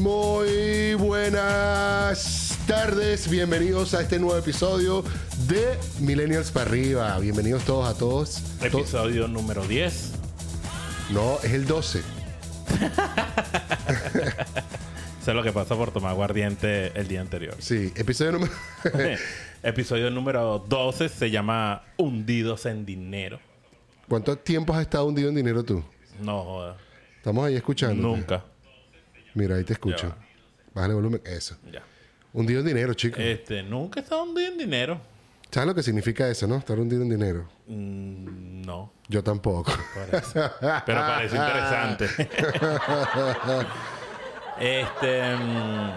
Muy buenas tardes, bienvenidos a este nuevo episodio de Millennials para arriba. Bienvenidos todos a todos. Episodio número 10. No, es el 12. Eso es lo que pasa por tomar aguardiente el día anterior. Sí, episodio número... Episodio número 12 se llama Hundidos en Dinero. ¿Cuánto tiempo has estado hundido en dinero tú? No joda. Estamos ahí escuchando. Nunca. Mira, ahí te escucho. Bájale volumen. Eso. Ya. Hundido en dinero, chicos. Este, nunca he estado hundido en dinero. ¿Sabes lo que significa eso, no? Estar hundido en dinero. Mm, no. Yo tampoco. Parece. Pero parece interesante. este. mm,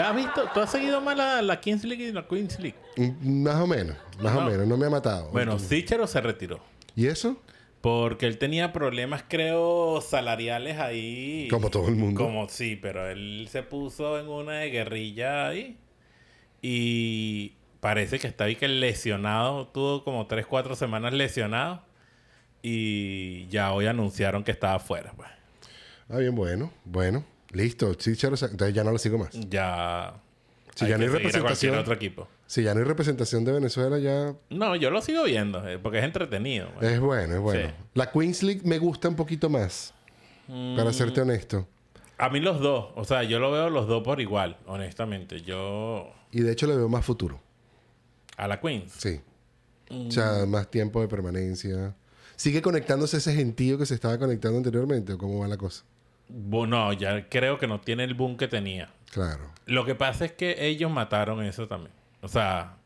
¿Has visto? ¿Tú has seguido más la, la Kings League y la Queens League? Mm, más o menos. Más o No. menos. No me ha matado. Bueno, Sichero se retiró. ¿Y eso? Porque él tenía problemas, creo, salariales ahí. Como todo el mundo. Como sí, pero él se puso en una de guerrilla ahí. Y parece que está ahí que lesionado. Tuvo como 3, 4 semanas lesionado. Y ya hoy anunciaron que estaba fuera. Pues. Ah, bien, bueno. Bueno. Listo. Sí, Charo, sa- entonces ya no lo sigo más. Ya. Sí, ya no hay representación. otro equipo. Si ya no hay representación de Venezuela, ya No, yo lo sigo viendo. eh, Porque es entretenido. pues. es bueno, es bueno. Sí. La Queens League me gusta un poquito más. Mm. Para serte honesto. A mí los dos. O sea, yo lo veo los dos por igual. Honestamente. Yo... Y de hecho le veo más futuro. A la Queens. Sí. O sea, Mm. más tiempo de permanencia. ¿Sigue conectándose ese gentío que se estaba conectando anteriormente o cómo va la cosa? Bueno, ya creo que no tiene el boom que tenía. Claro. Lo que pasa es que ellos mataron eso también. O sea,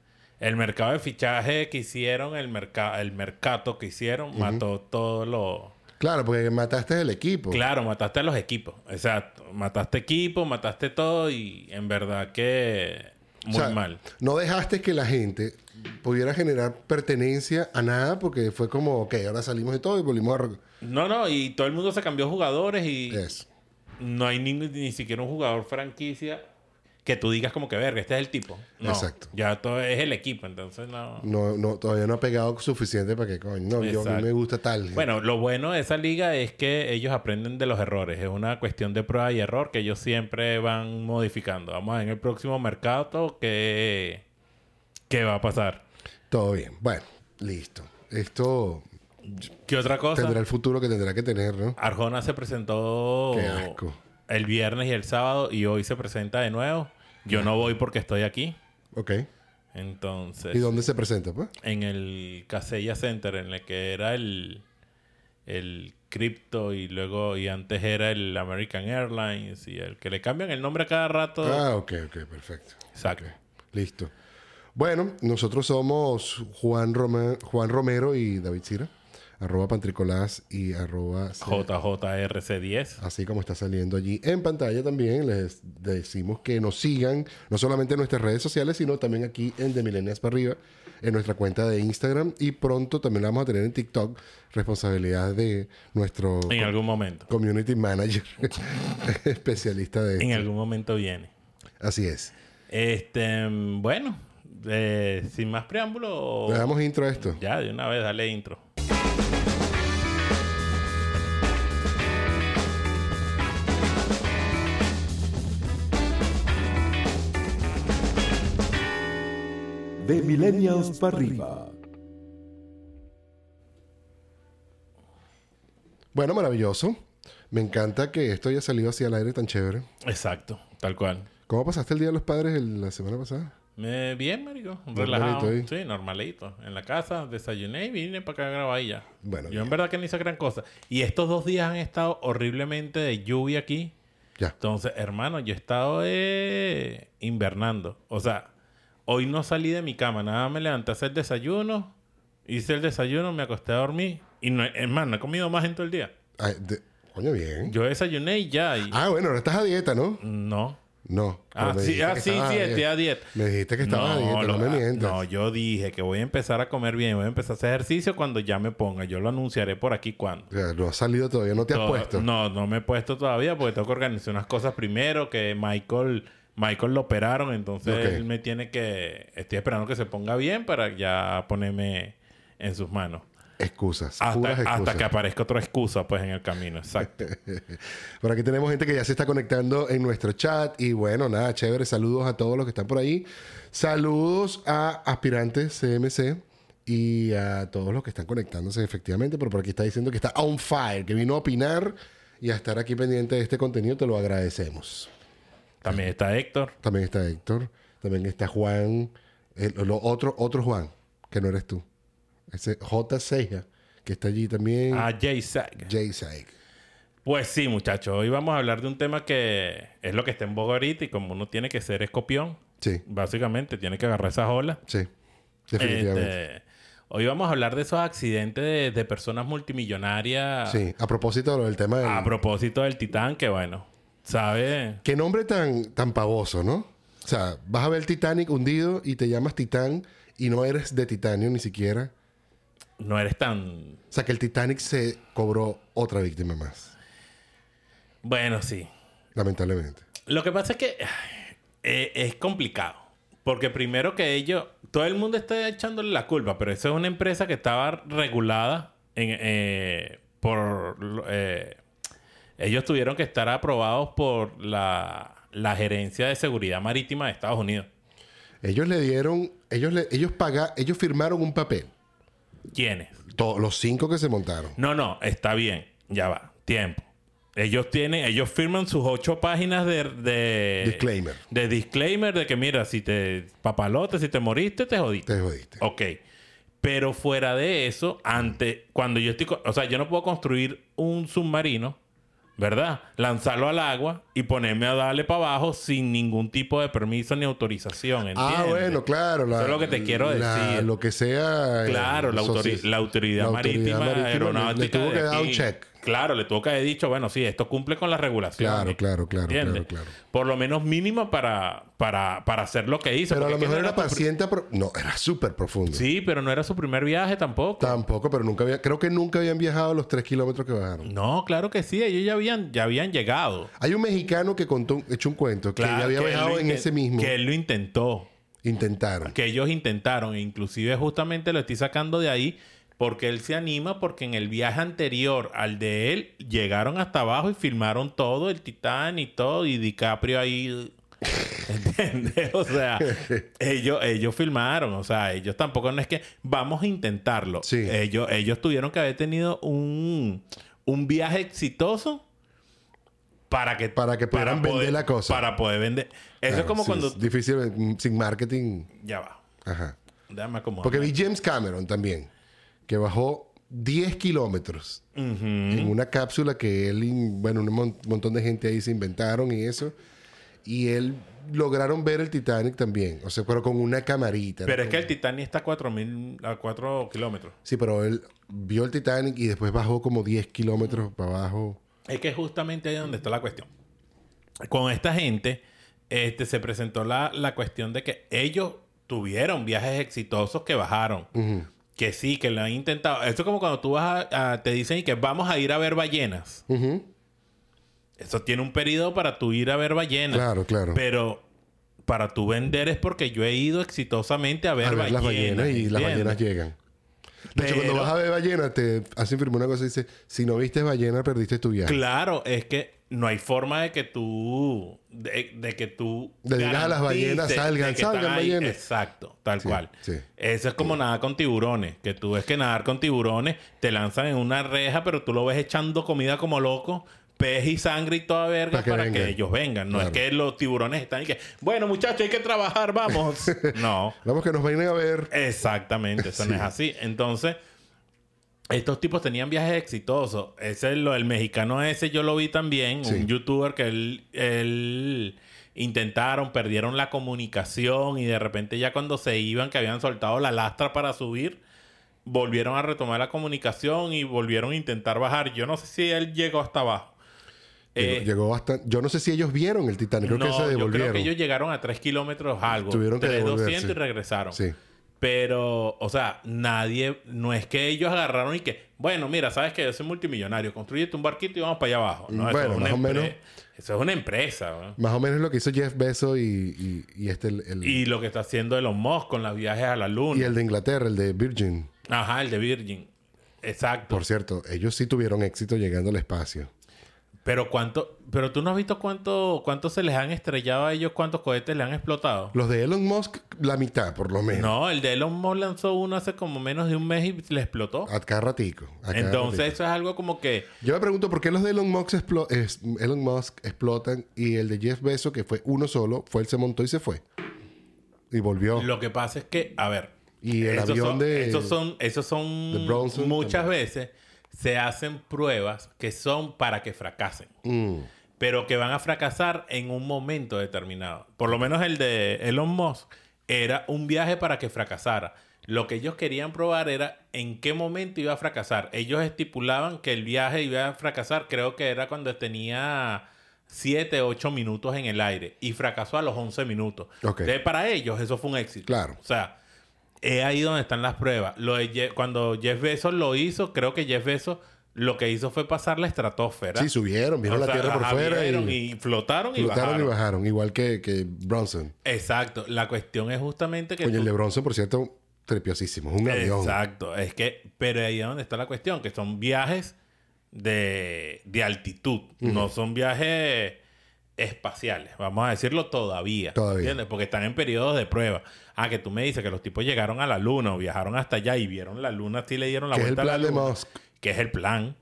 el mercado de fichaje que hicieron, el, mercado el mercado que hicieron, mató todo lo... Claro, porque mataste el equipo. Claro, mataste a los equipos. Exacto. Mataste equipo, mataste todo y en verdad que O muy sea, mal. No dejaste que la gente pudiera generar pertenencia a nada porque fue como, ok, ahora salimos de todo y volvimos a... No, no, y todo el mundo se cambió jugadores y Eso. No hay ni, ni siquiera un jugador franquicia que tú digas como que verga, este es el tipo. No, Exacto. Ya todo es el equipo, entonces no. No, no, todavía no ha pegado suficiente para que, coño, no, yo a mí me gusta tal. Bueno, lo bueno de esa liga es que ellos aprenden de los errores. Es una cuestión de prueba y error que ellos siempre van modificando. Vamos a ver en el próximo mercado qué, qué va a pasar. Todo bien. Bueno, listo. Esto ¿Qué otra cosa? tendrá el futuro que tendrá que tener, ¿no? Arjona se presentó Qué asco. el viernes y el sábado y hoy se presenta de nuevo. Yo no voy porque estoy aquí. Ok. Entonces, ¿Y dónde se presenta, pues? en el Casella Center, en el que era el, el Crypto y luego, y antes era el American Airlines y el que le cambian el nombre a cada rato. Ah, ok, ok, perfecto. Exacto. Listo. Bueno, nosotros somos Juan, Rome- Juan Romero y David Cira. Arroba Pantricolás y arroba... JJRC10. Así como está saliendo allí en pantalla también, les decimos que nos sigan, no solamente en nuestras redes sociales, sino también aquí en De Milenias para arriba, en nuestra cuenta de Instagram. Y pronto también la vamos a tener en TikTok, responsabilidad de nuestro En algún momento. community manager, especialista de En algún momento viene. Así es. Este, mm, bueno, eh, sin más preámbulo. Le damos intro a esto. Ya, de una vez, dale intro. De Millennials para arriba. Bueno, maravilloso. Me encanta que esto haya salido así al aire tan chévere. Exacto, tal cual. ¿Cómo pasaste el Día de los Padres el- la semana pasada? Eh, bien, marico. Normalito Relajado. ahí. Sí, normalito. En la casa, desayuné y vine para acá a grabar y ya. Bueno, Yo bien. en verdad que no hice gran cosa. Y estos dos días han estado horriblemente de lluvia aquí. Ya. Entonces, hermano, yo he estado eh, invernando. O sea, hoy no salí de mi cama. Nada, me levanté a hacer desayuno. Hice el desayuno, me acosté a dormir. Y no, hermano, no he comido más en todo el día. Ay, de- Coño, bien. Yo desayuné y ya. Y... Ah, bueno, ahora estás a dieta, ¿no? No. No. Ah, sí, ah, sí, sí, a estoy a dieta. Me dijiste que estabas a dieta, lo- no me ah, mientas. No, yo dije que voy a empezar a comer bien, voy a empezar a hacer ejercicio cuando ya me ponga. Yo lo anunciaré por aquí cuando. O sea, no has salido todavía, no te has To- puesto. No, no me he puesto todavía porque tengo que organizar unas cosas primero que Michael Michael lo operaron, entonces él me tiene que estoy esperando que se ponga bien para ya ponerme en sus manos. excusas. Hasta, puras excusas. hasta que aparezca otra excusa, pues, en el camino. Exacto. Por aquí tenemos gente que ya se está conectando en nuestro chat. Y bueno, nada, chévere. Saludos a todos los que están por ahí. Saludos a aspirantes CMC y a todos los que están conectándose efectivamente. Pero por aquí está diciendo que está on fire, que vino a opinar y a estar aquí pendiente de este contenido. Te lo agradecemos. También está Héctor. También está Héctor. También está Juan. El, lo otro, otro Juan, que no eres tú. Ese J. Seija, que está allí también. A Jay Sack. Jay Saig. Pues sí, muchachos. Hoy vamos a hablar de un tema que es lo que está en boga ahorita y como uno tiene que ser escopión, Sí, básicamente tiene que agarrar esas olas. sí. Definitivamente. Este, hoy vamos a hablar de esos accidentes de, de personas multimillonarias Sí, a propósito del tema del... a propósito del Titán, que bueno, ¿sabe? Qué nombre tan, tan pavoso, ¿no? O sea, vas a ver Titanic hundido y te llamas Titán y no eres de titanio ni siquiera. No eres tan... O sea, que el Titanic se cobró otra víctima más, Bueno, sí. lamentablemente. Lo que pasa es que eh, es complicado. Porque primero que ellos, todo el mundo está echándole la culpa, pero eso es una empresa que estaba regulada en, eh, por... eh, ellos tuvieron que estar aprobados por la, la Gerencia de Seguridad Marítima de Estados Unidos. Ellos le dieron, ellos le, ellos paga, ellos firmaron un papel. ¿Quiénes? Todos los cinco que se montaron. No, no, está bien. Ya va. Tiempo. Ellos tienen, ellos firman sus ocho páginas de, de Disclaimer. De disclaimer de que mira, si te papalote, si te moriste, te jodiste. Te jodiste. Ok. Pero fuera de eso, ante, cuando yo estoy, o sea, yo no puedo construir un submarino, ¿verdad? Lanzarlo al agua y ponerme a darle para abajo sin ningún tipo de permiso ni autorización, ¿entiendes? Ah, bueno, claro. la- Eso es lo que te quiero la- decir. Lo que sea. eh, Claro, la, autori- la autoridad autoridad marítima, marítima le- aeronáutica. Le tuvo de que dar un check. Claro, le tuvo que haber dicho, bueno, sí, esto cumple con las regulaciones. Claro, claro, claro, claro, claro. Por lo menos mínimo para, para, para hacer lo que hizo. Pero a lo mejor no era paciente. pro- No, era súper profundo. Sí, pero no era su primer viaje tampoco. Tampoco, pero nunca había. Creo que nunca habían viajado los tres kilómetros que bajaron. No, claro que sí, ellos ya habían, ya habían llegado. Hay un mexicano que contó, un- echó un cuento que ya había que viajado en ese mismo. Que él lo intentó. Intentaron. Que ellos intentaron. E inclusive justamente lo estoy sacando de ahí porque él se anima porque en el viaje anterior al de él llegaron hasta abajo y filmaron todo, el Titán y todo, y DiCaprio ahí... ¿Entiendes? O sea, ellos, ellos filmaron, o sea, ellos tampoco no es que vamos a intentarlo. Sí. Ellos, ellos tuvieron que haber tenido un, un viaje exitoso para que, Para que pudieran vender la cosa. Para poder vender. Eso Claro, es como sí, cuando... es difícil mm, sin marketing. Ya va. Ajá. Déjame. Porque vi James Cameron también, que bajó 10 kilómetros en una cápsula que él, bueno, un mon- montón de gente ahí se inventaron y eso. Y él lograron ver el Titanic también. O sea, pero con una camarita. Pero ¿no? es que el Titanic está a 4000 a 4 kilómetros. Sí, pero él vio el Titanic y después bajó como 10 kilómetros para abajo. Es que justamente ahí es donde está la cuestión. Con esta gente, este, se presentó la, la cuestión de que ellos tuvieron viajes exitosos que bajaron. Que sí, que lo han intentado. Esto es como cuando tú vas a, a- te dicen y que vamos a ir a ver ballenas. Eso tiene un periodo para tú ir a ver ballenas. Claro, claro. Pero para tú vender es porque yo he ido exitosamente a ver, a ver ballenas. las ballenas y las ballenas llegan. De hecho, Pero- cuando vas a ver ballenas, te hacen firmar una cosa y dice, si no viste ballena, perdiste tu viaje. Claro, es que no hay forma de que tú... De, de que tú... Le digas a las ballenas, salgan, salgan, ballenas. Exacto, tal Sí, cual. sí. Eso es como nadar con tiburones. Que tú ves que nadar con tiburones te lanzan en una reja, pero tú lo ves echando comida como loco. Pez y sangre y toda verga que para que vengan. ellos vengan. No Claro. es que los tiburones están y que, bueno, muchachos, hay que trabajar, vamos. no. Vamos que nos vayan a ver. Exactamente, eso no Sí. es así. Entonces, estos tipos tenían viajes exitosos. Ese, lo, el mexicano ese yo lo vi también, Sí. un youtuber que él, él intentaron, perdieron la comunicación y de repente ya cuando se iban, que habían soltado la lastra para subir, volvieron a retomar la comunicación y volvieron a intentar bajar. Yo no sé si él llegó hasta abajo. Llegó, Eh, llegó bastante. Yo no sé si ellos vieron el Titanic. Creo no, que se yo creo devolvieron. que ellos llegaron a 3 kilómetros algo. Tuvieron que 3,200 y regresaron. Sí. Pero, o sea, nadie, no es que ellos agarraron y que, bueno, mira, sabes que yo soy multimillonario, construyete un barquito y vamos para allá abajo. No, eso Bueno, es más o menos. Eso es una empresa. ¿no? Más o menos lo que hizo Jeff Bezos y, y, y este, el, el- Y lo que está haciendo Elon Musk con los viajes a la luna. y el de Inglaterra, el de Virgin. Ajá, el de Virgin. Exacto. Por cierto, ellos sí tuvieron éxito llegando al espacio. Pero cuánto, pero tú no has visto cuánto, cuánto se les han estrellado a ellos, cuántos cohetes le han explotado. Los de Elon Musk, la mitad, por lo menos. No, el de Elon Musk lanzó uno hace como menos de un mes y le explotó. A cada ratico. a cada Entonces ratico. eso es algo como que Yo me pregunto por qué los de Elon Musk, explo- es- Elon Musk explotan y el de Jeff Bezos, que fue uno solo, fue él se montó y se fue. Y volvió. lo que pasa es que, a ver, Y el esos avión son, de- esos son, esos son muchas también. veces se hacen pruebas que son para que fracasen. Mm, pero que van a fracasar en un momento determinado. Por lo menos el de Elon Musk era un viaje para que fracasara. Lo que ellos querían probar era en qué momento iba a fracasar. Ellos estipulaban que el viaje iba a fracasar, creo que era cuando tenía 7, 8 minutos en el aire y fracasó a los 11 minutos. Ok. Entonces, para ellos eso fue un éxito. Claro. O sea, es ahí donde están las pruebas. Lo de Je- cuando Jeff Bezos lo hizo, creo que Jeff Bezos lo que hizo fue pasar la estratosfera. Sí, subieron, vieron O la sea, Tierra por fuera y, y flotaron, y flotaron bajaron. y bajaron, igual que, que Bronson. Exacto. La cuestión es justamente que... Oye, el de Bronson, por cierto, trepiosísimo. Es un avión. Exacto. Es que... Pero ahí es donde está la cuestión. Que son viajes de, de altitud. No son viajes espaciales. Vamos a decirlo todavía. Todavía. ¿Entiendes? Porque están en periodos de prueba. Ah, que tú me dices que los tipos llegaron a la luna o viajaron hasta allá y vieron la luna, sí le dieron la Que es el vuelta a la plan de luna. Musk. Que es el plan.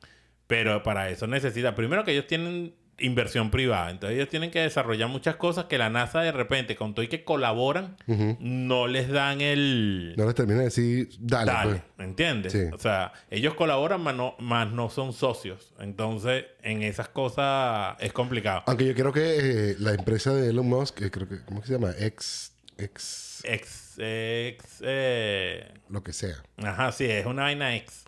Pero para eso necesita... Primero que ellos tienen inversión privada. Entonces ellos tienen que desarrollar muchas cosas que la NASA de repente, con todo y que colaboran, no les dan el... No les termina de decir, dale, Dale, pues. ¿me entiendes? Sí. O sea, ellos colaboran, más no, más no son socios. Entonces, en esas cosas es complicado. Aunque yo creo que eh, la empresa de Elon Musk, eh, creo que, ¿cómo se llama? Ex, ex, Ex, ex, eh, lo que sea. ajá, sí, es una vaina ex.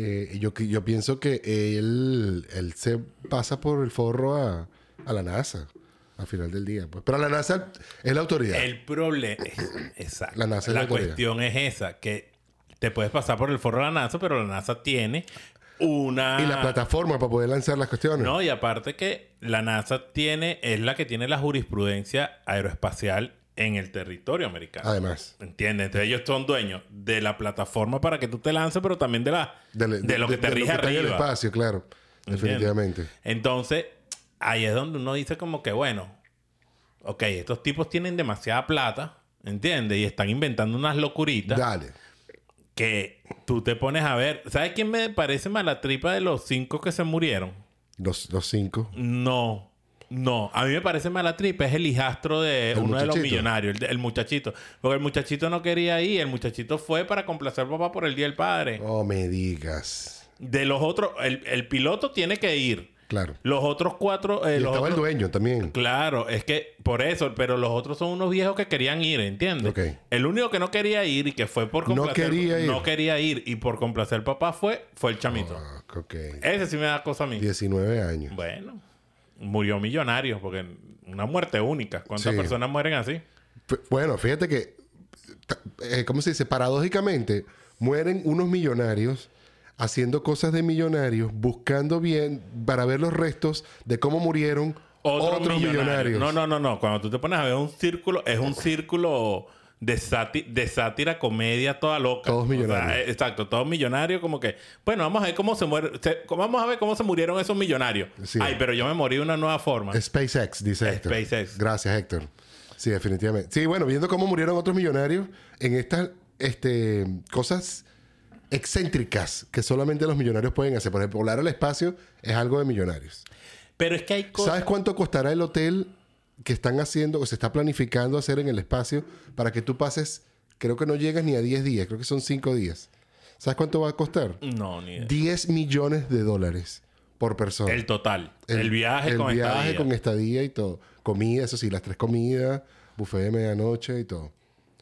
Eh, yo, yo pienso que él, él se pasa por el forro a, a la NASA al final del día. Pues. Pero la NASA es la autoridad. El problema es, exacto. La NASA es la autoridad. cuestión es esa, que te puedes pasar por el forro de la NASA, pero la NASA tiene una... Y la plataforma para poder lanzar las cuestiones. No, y aparte que la NASA tiene, es la que tiene la jurisprudencia aeroespacial en el territorio americano. Además. ¿Entiendes? Entonces ellos son dueños de la plataforma para que tú te lances, pero también de la de, de, lo que de- te rige en el arriba. espacio, claro. ¿Entiendes? Definitivamente. Entonces, ahí es donde uno dice como que, bueno, ok, estos tipos tienen demasiada plata, ¿entiendes? Y están inventando unas locuritas Dale. que tú te pones a ver. ¿Sabes quién me parece mala tripa de los cinco que se murieron? Los, los cinco. No. No, a mí me parece mala tripa. Es el hijastro de ¿El uno de los millonarios, el, muchachito. Porque el muchachito no quería ir. El muchachito fue para complacer al papá por el Día del Padre. Oh, me digas. De los otros, el, el piloto tiene que ir. Claro. Los otros cuatro... eh, Y los estaba el dueño también. Claro, es que por eso, pero los otros son unos viejos que querían ir, ¿entiendes? Ok. El único que no quería ir y que fue por No complacer... quería ir. No quería ir y por complacer al papá fue, fue el chamito. Ah, ok. Ese sí me da cosa a mí. 19 años. Bueno, murió millonario porque una muerte única. ¿Cuántas Sí. personas mueren así? F- Bueno, fíjate que, eh, ¿cómo se dice? Paradójicamente, mueren unos millonarios haciendo cosas de millonarios, buscando bien para ver los restos de cómo murieron Otro otros millonario. millonarios. No, no, no, no. Cuando tú te pones a ver un círculo, es un círculo de, sáti- de sátira, comedia, toda loca. Todos O sea, millonarios. eh, exacto, todos millonarios, como que, bueno, vamos a ver cómo se muere, se- vamos a ver cómo se murieron esos millonarios. Sí. Ay, pero yo me morí de una nueva forma. SpaceX, dice Héctor. SpaceX. Gracias, Héctor. Sí, definitivamente. Sí, bueno, viendo cómo murieron otros millonarios en estas este, cosas excéntricas que solamente los millonarios pueden hacer. Por ejemplo, volar al espacio es algo de millonarios. Pero es que hay cosas. ¿Sabes cuánto costará el hotel que están haciendo o se está planificando hacer en el espacio para que tú pases, creo que no llegas ni a 10 días, creo que son 5 días? ¿Sabes cuánto va a costar? No, ni idea. 10 millones de dólares por persona. El total. El, viaje el con viaje estadía. con estadía y todo. Comida, eso sí, las tres comidas, buffet de medianoche y todo.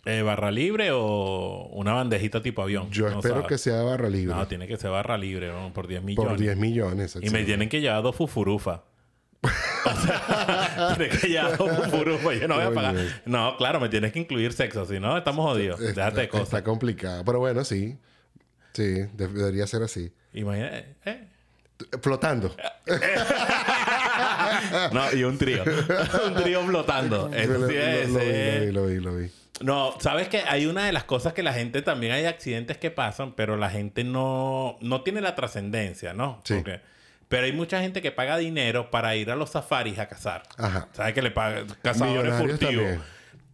Eh, ¿Barra libre o una bandejita tipo avión? Yo No espero sabes. que sea barra libre. No, tiene que ser barra libre, ¿no? Por 10 millones. por 10 millones. Y me tienen que llevar dos fufurufas. o sea, tienes que llevar dos fufurufas. Yo no voy a pagar. No, claro, me tienes que incluir sexo. Si no, estamos jodidos. Está, Déjate de cosas. está complicado. Pero bueno, sí. Sí, de- debería ser así. Imagínate. eh. Flotando. no, y un trío. un trío flotando. Lo, sí lo- es- lo vi, lo vi, lo vi. No, sabes que hay una de las cosas que la gente también hay accidentes que pasan, pero la gente no, no tiene la trascendencia, ¿no? Sí. Porque- pero hay mucha gente que paga dinero para ir a los safaris a cazar. Ajá. ¿Sabes que le pagan cazadores Millonarios furtivos? también.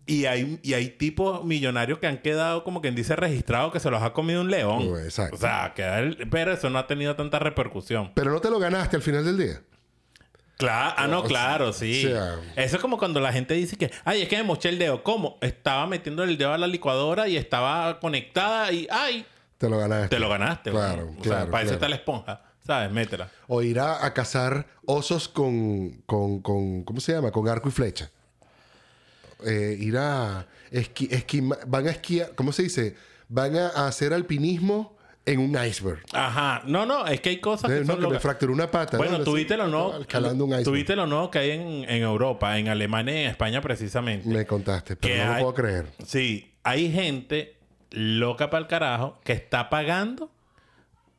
Y hay, y hay tipos millonarios que han quedado como quien dice registrado que se los ha comido un león. Oh, exacto. O sea, que el- pero eso no ha tenido tanta repercusión. Pero no te lo ganaste al final del día. Claro, ah, no, O claro, sí. sea- Eso es como cuando la gente dice que, ay, es que me moché el dedo. ¿Cómo? Estaba metiendo el dedo a la licuadora y estaba conectada y, ay, Te lo ganaste. te lo ganaste. Claro. O claro, sea, para eso está la esponja. ¿Sabes? Métela. O ir a, a cazar osos con, con, con- ¿Cómo se llama? Con arco y flecha. Eh, ir a. Esqui, van a esquiar. ¿Cómo se dice? Van a, a hacer alpinismo en un iceberg. Ajá. No, no, es que hay cosas que Eh, no, son que me fracturó una pata. Bueno, ¿no? tuviste lo no. Escalando un iceberg. Tuviste lo no que hay en, en Europa, en Alemania y en España precisamente. Me contaste, pero que no lo puedo creer. Sí, hay gente loca para el carajo que está pagando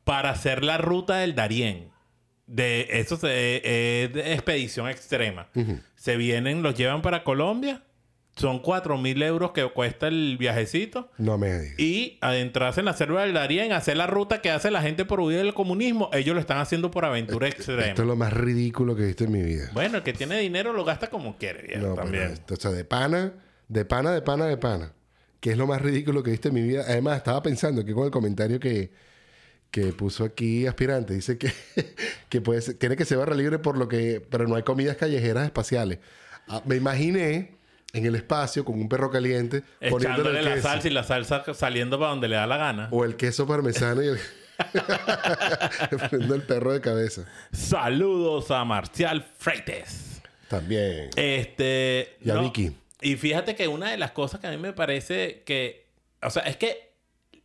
para hacer la ruta del Darién. De eso se- es de expedición extrema. Se vienen, los llevan para Colombia. Son 4 mil euros que cuesta el viajecito. No me digas. Y adentrarse en la selva del Darién, hacer la ruta que hace la gente por huir del comunismo. Ellos lo están haciendo por aventura extrema. Esto es lo más ridículo que he visto en mi vida. Bueno, el que tiene dinero lo gasta como quiere, viejo, No, pero también. esto, o sea, de pana, de pana, de pana, de pana. Que es lo más ridículo que he visto en mi vida. Además, estaba pensando que con el comentario que, que puso aquí aspirante, dice que, que puede ser- quiere que se barra libre por lo que, pero no hay comidas callejeras espaciales. Ah, me imaginé en el espacio con un perro caliente poniéndole el la queso. salsa y la salsa saliendo para donde le da la gana. O el queso parmesano y el... poniendo el perro de cabeza. Saludos a Marcial Freites. También. Este. Y a Vicky. Y fíjate que una de las cosas que a mí me parece que. O sea, es que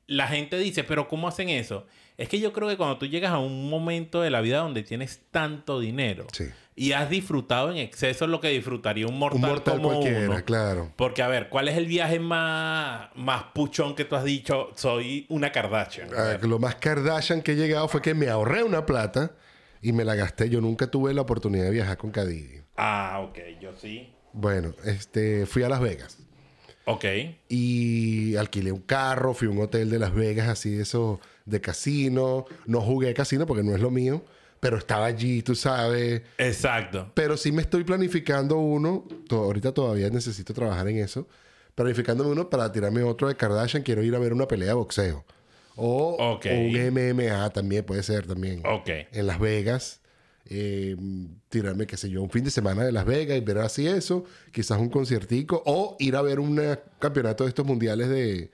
la gente dice, pero ¿cómo hacen eso? Es que yo creo que cuando tú llegas a un momento de la vida donde tienes tanto dinero Sí. y has disfrutado en exceso lo que disfrutaría un mortal, Un mortal como cualquiera, uno. claro. Porque, a ver, ¿cuál es el viaje más, más puchón que tú has dicho? Soy una Kardashian. Ah, lo más Kardashian que he llegado fue que me ahorré una plata y me la gasté. Yo nunca tuve la oportunidad de viajar con Cadivi. Ah, ok, yo sí. Bueno, este, fui a Las Vegas Ok. y alquilé un carro, fui a un hotel de Las Vegas, así de eso, de casino. No jugué casino porque no es lo mío, pero estaba allí, tú sabes. Exacto. Pero sí me estoy planificando uno. to- ahorita todavía necesito trabajar en eso. Planificándome uno para tirarme otro de Kardashian. Quiero ir a ver una pelea de boxeo. O Ok. un MMA también puede ser también. Ok. En Las Vegas. Eh, tirarme, qué sé yo, un fin de semana de Las Vegas y ver así eso. Quizás un conciertico. O ir a ver un campeonato de estos mundiales de,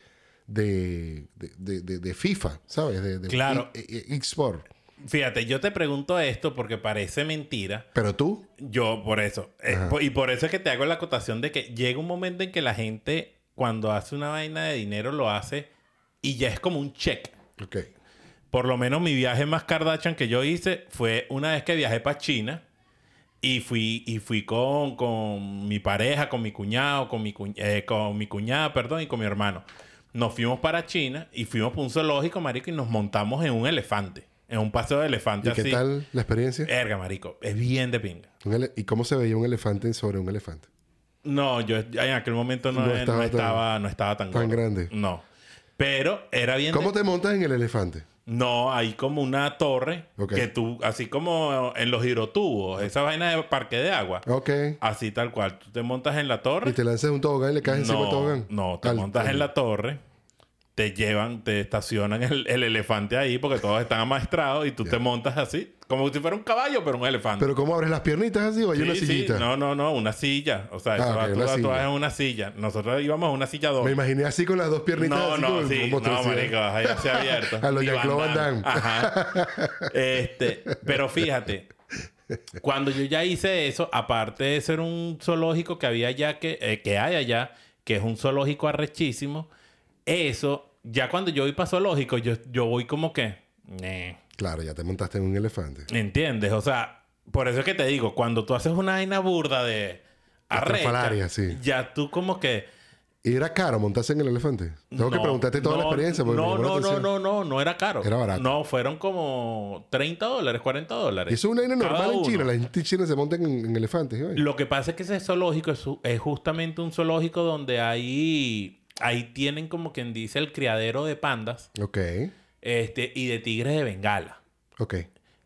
de, de, de- de- FIFA, ¿sabes? De, Claro. I- I- X-Sport. Fíjate, yo te pregunto esto porque parece mentira. Pero tú, Yo, por eso. Eh, y por eso es que te hago la acotación de que llega un momento en que la gente, cuando hace una vaina de dinero, lo hace y ya es como un check. ok. Por lo menos mi viaje más Kardashian que yo hice fue una vez que viajé para China y fui, y fui con, con mi pareja, con mi cuñado, con mi, cu- eh, con mi cuñada, perdón, y con mi hermano. Nos fuimos para China y fuimos por un zoológico, marico, y nos montamos en un elefante. En un paseo de elefante ¿Y así. qué tal la experiencia? Erga, marico. Es bien de pinga. ¿Y cómo se veía un elefante sobre un elefante? No, yo en aquel momento no, No no estaba tan- no estaba tan, grande. No. Pero era bien. de- ¿Cómo te montas en el elefante? No, hay como una torre que tú, así como en los girotubos, esa vaina de parque de agua. Ok. Así tal cual. Tú te montas en la torre. Y te lanzas un tobogán y le caes encima del tobogán. no, te Al- montas en la torre. Te llevan, te estacionan el, el elefante ahí porque todos están amaestrados y tú te montas así, como si fuera un caballo, pero un elefante. Pero ¿cómo abres las piernitas así o hay Sí, una sí. sillita? No, no, no, una silla. O sea, Ah, eso ok, va- tú, tú vas en una silla. Nosotros íbamos en una silla doble. Me imaginé así con las dos piernitas No, así no, como- sí. como No, marico, ahí así abierto. A lo Y Jean-Claude Van Damme. Ajá. Este, pero fíjate, cuando yo ya hice eso, aparte de ser un zoológico que había allá, que, eh, que hay allá, que es un zoológico arrechísimo, eso, ya cuando yo voy para zoológico, yo, yo voy como que... Claro, ya te montaste en un elefante. ¿Entiendes? O sea, por eso es que te digo, cuando tú haces una vaina burda de arrecha, sí. ya tú como que ¿Y era caro montarse en el elefante? Tengo que preguntarte toda la no, experiencia. porque me No, la no, no, no, no, no era caro. Era barato. No, fueron como 30 dólares, 40 dólares. Y eso es una vaina normal en. China. La gente en China se monta en, en elefantes. ¿sí? Lo que pasa es que ese zoológico es, es justamente un zoológico donde ahí, ahí tienen como quien dice el criadero de pandas Ok, este, y de tigres de Bengala. ok.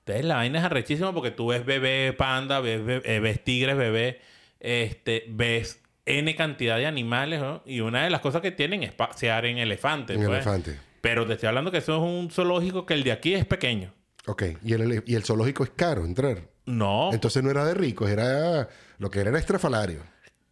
Entonces la vaina es arrechísima porque tú ves bebé panda, ves, be- eh, ves tigres bebé, este, ves N cantidad de animales, ¿no? Y una de las cosas que tienen es pasear en elefantes. En pues. elefante. Pero te estoy hablando que eso es un zoológico que el de aquí es pequeño. Ok. Y el, y el zoológico es caro entrar. No, Entonces no era de ricos, era lo que era era estrafalario.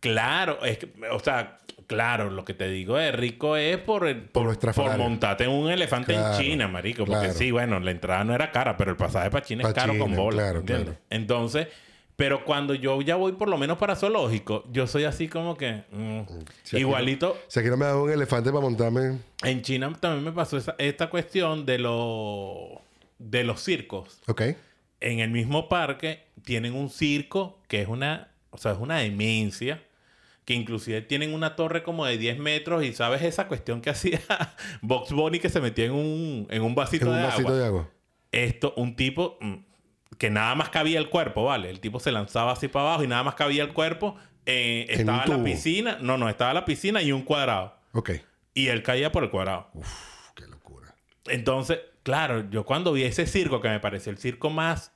claro, es que, o sea, claro, lo que te digo de rico es por el, por, montarte en un elefante Claro, en China, marico. Porque claro. sí, bueno, la entrada no era cara, pero el pasaje para China Pa' es caro con bola. claro, ¿entiendes? claro. Entonces, pero cuando yo ya voy por lo menos para zoológico, yo soy así como que mm, Si aquí igualito. Si aquí no me da un elefante para montarme. En China también me pasó esa- esta cuestión de los de los circos. Ok. en el mismo parque tienen un circo que es una, o sea, es una demencia, que inclusive tienen una torre como de 10 metros y sabes esa cuestión que hacía Box Bunny que se metía en un, en un vasito, En un de, vasito agua. de agua. Esto, un tipo mm, que nada más cabía el cuerpo, ¿vale? El tipo se lanzaba así para abajo y nada más cabía el cuerpo. eh, En estaba un la piscina, no, no, estaba la piscina y un cuadrado. Ok. Y él caía por el cuadrado. Uf, qué locura. Entonces, claro, yo cuando vi ese circo, que me pareció el circo más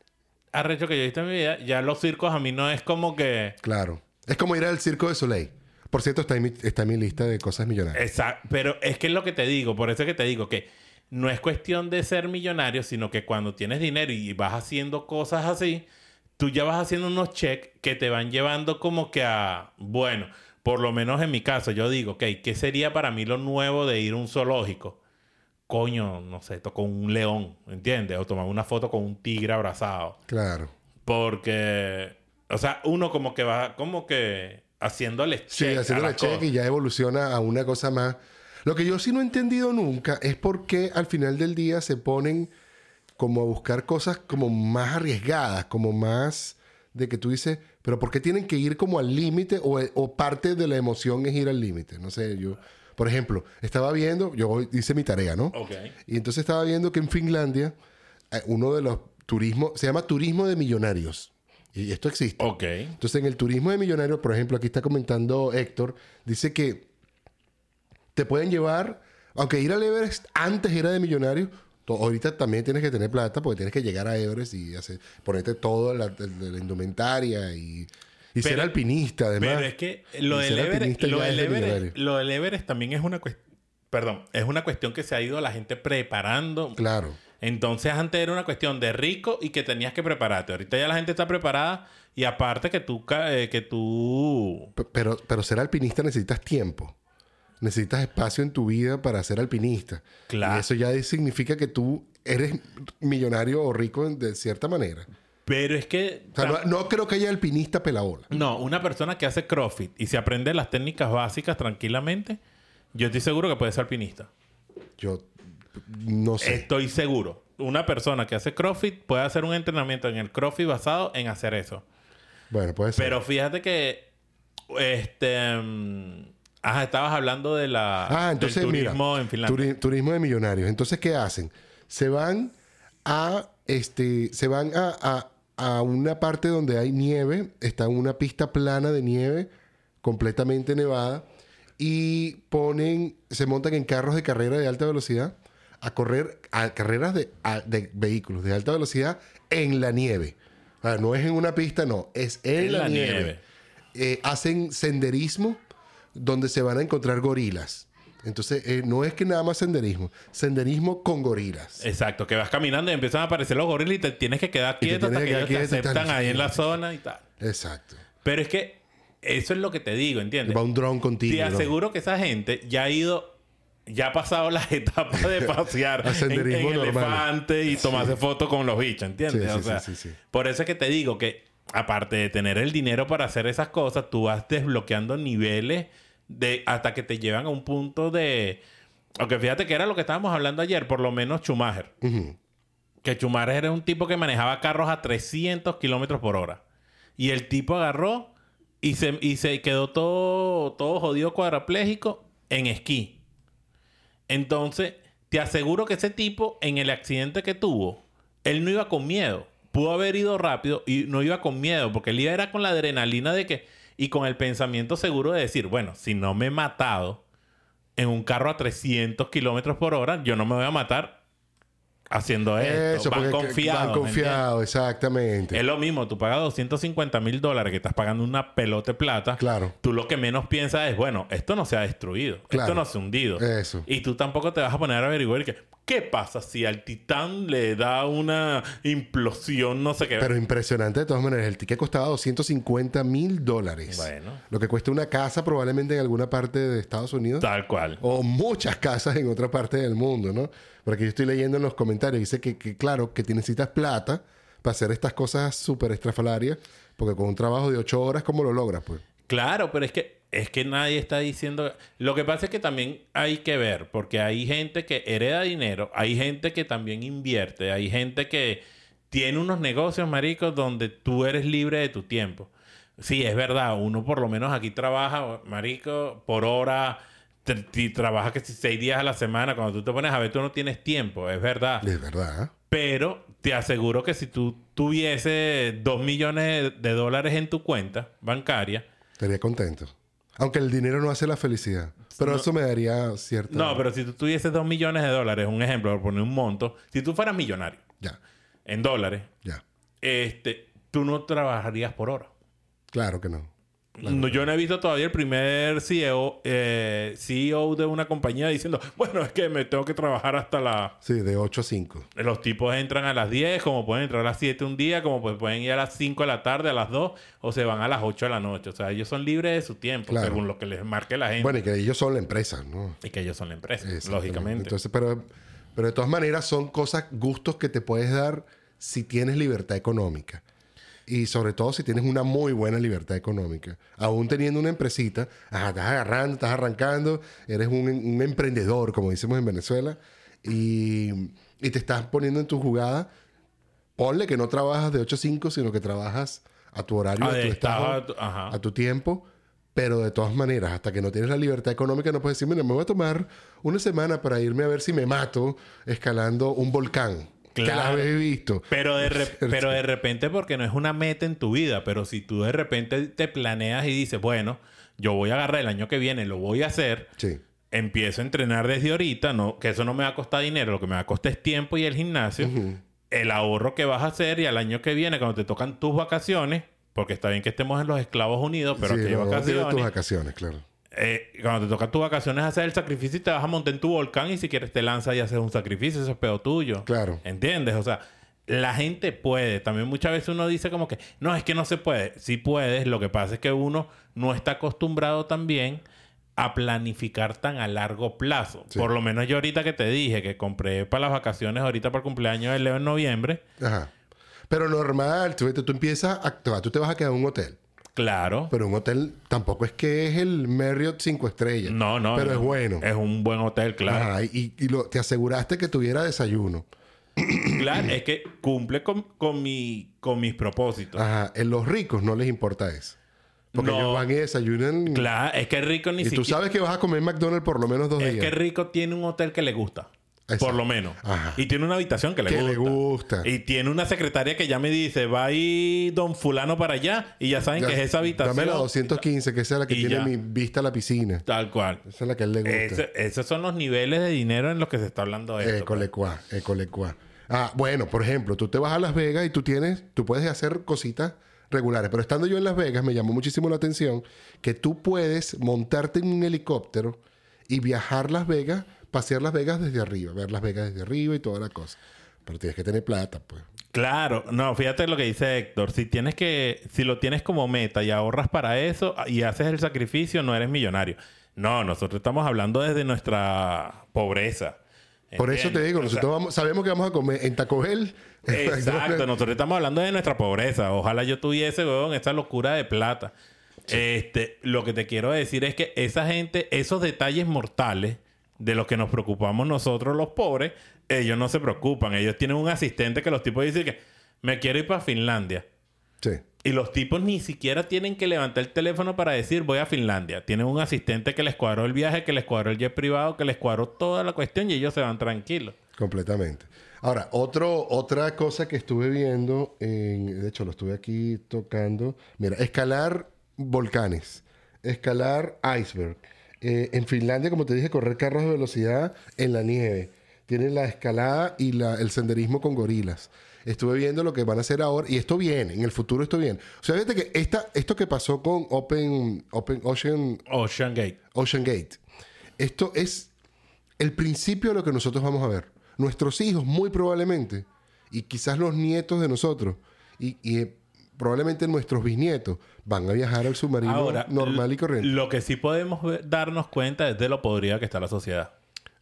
arrecho que yo he visto en mi vida, ya los circos a mí no es como que... Claro. Es como ir al Circo de Soleil. Por cierto, está en mi, está en mi lista de cosas millonarias. Exacto, pero es que es lo que te digo, por eso es que te digo que no es cuestión de ser millonario, sino que cuando tienes dinero y vas haciendo cosas así, tú ya vas haciendo unos checks que te van llevando como que a, bueno, por lo menos en mi caso, yo digo, ok, ¿qué sería para mí lo nuevo de ir a un zoológico? Coño, no sé, tocó un león, ¿entiendes? O tomar una foto con un tigre abrazado. Claro. Porque, o sea, uno como que va, como que haciéndole Sí, check la las check cosas. y ya evoluciona a una cosa más. Lo que yo sí no he entendido nunca es por qué al final del día se ponen como a buscar cosas como más arriesgadas, como más de que tú dices, pero ¿por qué tienen que ir como al límite o, o parte de la emoción es ir al límite? No sé, yo, por ejemplo, estaba viendo, yo hice mi tarea, ¿no? Ok. Y entonces estaba viendo que en Finlandia eh, uno de los turismos, se llama turismo de millonarios. Y esto existe. Ok. Entonces, en el turismo de millonarios, por ejemplo, aquí está comentando Héctor, dice que te pueden llevar, aunque ir al Everest antes era de millonarios, to- ahorita también tienes que tener plata porque tienes que llegar a Everest y hacer, ponerte toda la, la- la indumentaria y, y ser alpinista, además. Pero es que del Everest, del Everest, millonario. lo del Everest también es una cuestión, perdón, es una cuestión que se ha ido la gente preparando. Claro. Entonces antes era una cuestión de rico y que tenías que prepararte. Ahorita ya la gente está preparada y aparte que tú, eh, que tú Pero, pero ser alpinista necesitas tiempo. Necesitas espacio en tu vida para ser alpinista. Claro. Y eso ya significa que tú eres millonario o rico de cierta manera. Pero es que... O sea, no, no creo que haya alpinista pelabola. No, una persona que hace CrossFit y se aprende las técnicas básicas tranquilamente, yo estoy seguro que puede ser alpinista. Yo no sé. Estoy seguro. Una persona que hace CrossFit puede hacer un entrenamiento en el CrossFit basado en hacer eso. bueno, puede ser. Pero fíjate que... Este... mm, Ajá, estabas hablando de la... ah, entonces del mira, turismo en Finlandia. turi- turismo de millonarios. Entonces, ¿qué hacen? Se van a este, se van a, a- a una parte donde hay nieve, está una pista plana de nieve completamente nevada y ponen, se montan en carros de carrera de alta velocidad a correr a carreras de, a- de vehículos de alta velocidad en la nieve. O sea, no es en una pista, no, es en, En la, la nieve. nieve. Eh, hacen senderismo donde se van a encontrar gorilas. Entonces, eh, no es que nada más senderismo, senderismo con gorilas. Exacto, que vas caminando y empiezan a aparecer los gorilas y te tienes que quedar quieto hasta que que ellos te aceptan ahí en la zona y tal. Exacto. Pero es que eso es lo que te digo, ¿entiendes? Va un dron contigo. Te ¿no? aseguro que esa gente ya ha ido, ya ha pasado las etapas de pasear en, elefante y tomarse fotos con los bichos, ¿entiendes? Sí, o sea, sí, sí, sí. por eso es que te digo que aparte de tener el dinero para hacer esas cosas, tú vas desbloqueando niveles de hasta que te llevan a un punto de aunque fíjate que era lo que estábamos hablando ayer, por lo menos Schumacher. Que Schumacher era un tipo que manejaba carros a 300 kilómetros por hora. Y el tipo agarró y se, y se quedó todo, todo jodido cuadraplégico en esquí. Entonces, te aseguro que ese tipo, en el accidente que tuvo, él no iba con miedo. Pudo haber ido rápido y no iba con miedo, porque él iba era con la adrenalina de que, y con el pensamiento seguro de decir, bueno, si no me he matado en un carro a 300 kilómetros por hora, yo no me voy a matar haciendo esto. Eso, van confiados. van ¿me confiados, exactamente. Es lo mismo, tú pagas 250 mil dólares que estás pagando una pelota de plata. Claro. Tú lo que menos piensas es, bueno, esto no se ha destruido, Claro. esto no se ha hundido. Eso. Y tú tampoco te vas a poner a averiguar que, ¿qué pasa si al titán le da una implosión, no sé qué? Pero impresionante de todas maneras. El ticket costaba 250 mil dólares. Bueno. Lo que cuesta una casa probablemente en alguna parte de Estados Unidos. Tal cual. O muchas casas en otra parte del mundo, ¿no? Porque yo estoy leyendo en los comentarios. Dice que, que, claro, que te necesitas plata para hacer estas cosas súper estrafalarias. Porque con un trabajo de ocho horas, ¿cómo lo logras, pues? Claro, pero es que es que nadie está diciendo. Lo que pasa es que también hay que ver, porque hay gente que hereda dinero, hay gente que también invierte, hay gente que tiene unos negocios, maricos, donde tú eres libre de tu tiempo. Sí, es verdad, uno por lo menos aquí trabaja, marico, por hora, y trabaja que seis días a la semana, cuando tú te pones a ver, tú no tienes tiempo, es verdad. Es verdad. ¿eh? Pero te aseguro que si tú tuviese dos millones de dólares en tu cuenta bancaria, Estaría contento. Aunque el dinero no hace la felicidad. Pero eso me daría cierta... No, pero si tú tuvieses dos millones de dólares, un ejemplo, por poner un monto, si tú fueras millonario Ya, en dólares, ya. este, tú no trabajarías por hora. Claro que no. No, yo no he visto todavía el primer CEO, eh, CEO de una compañía diciendo, bueno, es que me tengo que trabajar hasta la... Sí, de 8 a 5. Los tipos entran a las 10, como pueden entrar a las 7 un día, como pues pueden ir a las 5 de la tarde, a las 2, o se van a las 8 de la noche. O sea, ellos son libres de su tiempo, Claro. según lo que les marque la gente. Bueno, y que ellos son la empresa, ¿no? y que ellos son la empresa, lógicamente. Entonces, pero, pero de todas maneras son cosas, gustos que te puedes dar si tienes libertad económica. Y sobre todo si tienes una muy buena libertad económica. Aún teniendo una empresita, ajá, estás agarrando, estás arrancando, eres un, un emprendedor, como decimos en Venezuela, y, y te estás poniendo en tu jugada. Ponle que no trabajas de 8 a 5, sino que trabajas a tu horario, Ah, a tu estado, a tu- a tu tiempo. Pero de todas maneras, hasta que no tienes la libertad económica, no puedes decir, mira, me voy a tomar una semana para irme a ver si me mato escalando un volcán. Que Claro. visto. Pero de, re- pero de repente, porque no es una meta en tu vida, pero si tú de repente te planeas y dices, bueno, yo voy a agarrar el año que viene, lo voy a hacer, Sí. empiezo a entrenar desde ahorita, no, que eso no me va a costar dinero, lo que me va a costar es tiempo y el gimnasio, el ahorro que vas a hacer y al año que viene, cuando te tocan tus vacaciones, porque está bien que estemos en los Estados Unidos, pero Sí, aquí hay vacaciones. tus vacaciones, claro. Eh, cuando te tocan tus vacaciones, hacer el sacrificio y te vas a montar en tu volcán y si quieres te lanzas y haces un sacrificio, eso es pedo tuyo. Claro. ¿Entiendes? O sea, la gente puede. También muchas veces uno dice como que, no, es que no se puede. Sí puedes. Lo que pasa es que uno no está acostumbrado también a planificar tan a largo plazo. Sí. Por lo menos yo ahorita que te dije que compré para las vacaciones ahorita para el cumpleaños de Leo en noviembre. Ajá. Pero normal, tú, tú empiezas a... Tú te vas a quedar en un hotel. Claro. Pero un hotel tampoco es que es el Marriott 5 estrellas. no, no. Pero es bueno. Es un buen hotel, claro. Ajá, y, y lo- te aseguraste que tuviera desayuno. Claro, es que cumple con, con, mi, con mis propósitos. Ajá. En los ricos no les importa eso. Porque No. ellos van y desayunan. Claro, es que Rico ni Y tú siquiera... sabes que vas a comer McDonald's por lo menos dos Es días. que Rico tiene un hotel que le gusta. Exacto. Por lo menos. Ajá. Y tiene una habitación que le Que gusta. le gusta. Y tiene una secretaria que ya me dice, va a ir don fulano para allá. Y ya saben Ya, que es esa habitación. Dame la 215, que esa es la que tiene ya. mi vista a la piscina. Tal cual. Esa es la que a él le gusta. Ese- esos son los niveles de dinero en los que se está hablando de esto. pues. Ecolecua, ecolecua. Ah, bueno, por ejemplo, tú te vas a Las Vegas y tú tienes, tú puedes hacer cositas regulares, pero estando yo en Las Vegas me llamó muchísimo la atención que tú puedes montarte en un helicóptero y viajar Las Vegas, pasear Las Vegas desde arriba, ver Las Vegas desde arriba y toda la cosa. Pero tienes que tener plata, pues. Claro, no, fíjate lo que dice Héctor. Si tienes que, si lo tienes como meta y ahorras para eso y haces el sacrificio, no eres millonario. No, nosotros estamos hablando desde nuestra pobreza. Por eso te digo, O sea, nosotros vamos- sabemos que vamos a comer en Taco Bell. Exacto, nosotros estamos hablando de nuestra pobreza. Ojalá yo tuviese, weón, esa locura de plata. Este, lo que te quiero decir es que esa gente, esos detalles mortales de los que nos preocupamos nosotros los pobres, ellos no se preocupan. Ellos tienen un asistente que los tipos dicen que me quiero ir para Finlandia. Sí. Y los tipos ni siquiera tienen que levantar el teléfono para decir voy a Finlandia. Tienen un asistente que les cuadró el viaje, que les cuadró el jet privado, que les cuadró toda la cuestión y ellos se van tranquilos. Completamente. Ahora, otro, otra cosa que estuve viendo, en- de hecho lo estuve aquí tocando, mira, escalar volcanes, escalar iceberg. Eh, en Finlandia, como te dije, correr carros de velocidad en la nieve. Tienen la escalada y la- el senderismo con gorilas. Estuve viendo lo que van a hacer ahora y esto viene, en el futuro esto viene. O sea, fíjate que esta, esto que pasó con Open, Open Ocean Ocean Gate. Ocean Gate. Esto es el principio de lo que nosotros vamos a ver. Nuestros hijos, muy probablemente, y quizás los nietos de nosotros, y, y, eh, probablemente nuestros bisnietos, van a viajar al submarino Ahora, normal y corriente. Lo que sí podemos ver- darnos cuenta es de lo podrida que está la sociedad.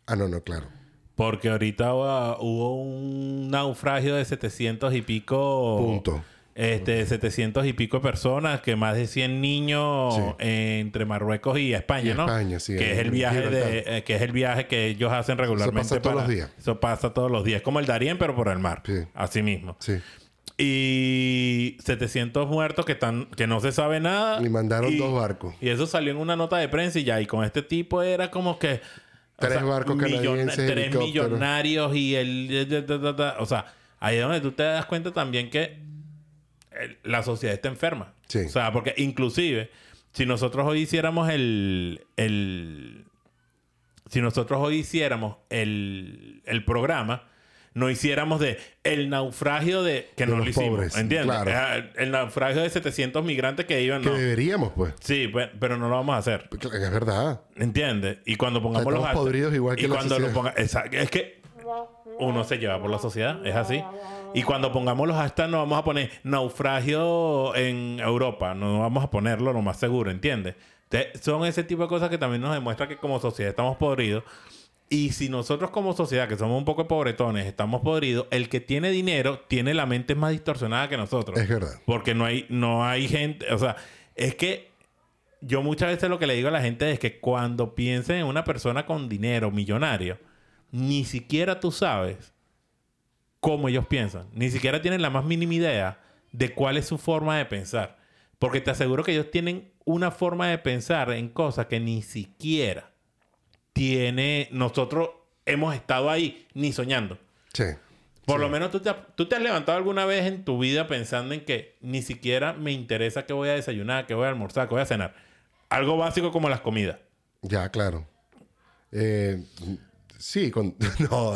Ah, no, no, claro. Porque ahorita hubo, hubo un naufragio de 700 y pico... Punto. Este, 700 y pico personas, que más de 100 niños Sí. entre Marruecos y España, Y ¿no? España, sí, Que es el viaje de, eh, que es el viaje que ellos hacen regularmente. pasa todos los días. Eso pasa todos los días. Como el Darién, pero por el mar. Sí. Así mismo. Sí. Y 700 muertos que están que no se sabe nada. Y mandaron dos barcos. Y eso salió en una nota de prensa y ya. Y con este tipo era como que... Tres barcos canadienses, Tres millonarios y el... O sea, ahí es donde tú te das cuenta también que el- la sociedad está enferma. Sí. O sea, porque inclusive, si nosotros hoy hiciéramos el... el si nosotros hoy hiciéramos el, el programa, no hiciéramos de el naufragio de... Que De no lo hicimos, pobres, ¿entiendes? claro. Ah, El, naufragio de 700 migrantes que iban... Que No. deberíamos, pues. Sí, pe- pero no lo vamos a hacer. Es verdad. ¿Entiendes? Y cuando pongamos O sea, los podridos igual que y la cuando lo ponga, es que uno se lleva por la sociedad, es así. Y cuando pongamos los hashtags no vamos a poner naufragio en Europa, no vamos a ponerlo lo más seguro, ¿entiendes? Entonces, son ese tipo de cosas que también nos demuestra que como sociedad estamos podridos. Y si nosotros como sociedad, que somos un poco pobretones, estamos podridos, el que tiene dinero tiene la mente más distorsionada que nosotros. Es verdad. Porque no hay, no hay gente, o sea, es que yo muchas veces lo que le digo a la gente es que cuando piensen en una persona con dinero, millonario, ni siquiera tú sabes cómo ellos piensan. Ni siquiera tienen la más mínima idea de cuál es su forma de pensar. Porque te aseguro que ellos tienen una forma de pensar en cosas que ni siquiera tiene... Nosotros hemos estado ahí ni soñando. Sí. Por lo menos tú te, has- tú te has levantado alguna vez en tu vida pensando en que ni siquiera me interesa qué voy a desayunar, qué voy a almorzar, qué voy a cenar. Algo básico como las comidas. Ya, claro. Eh, sí, con... no,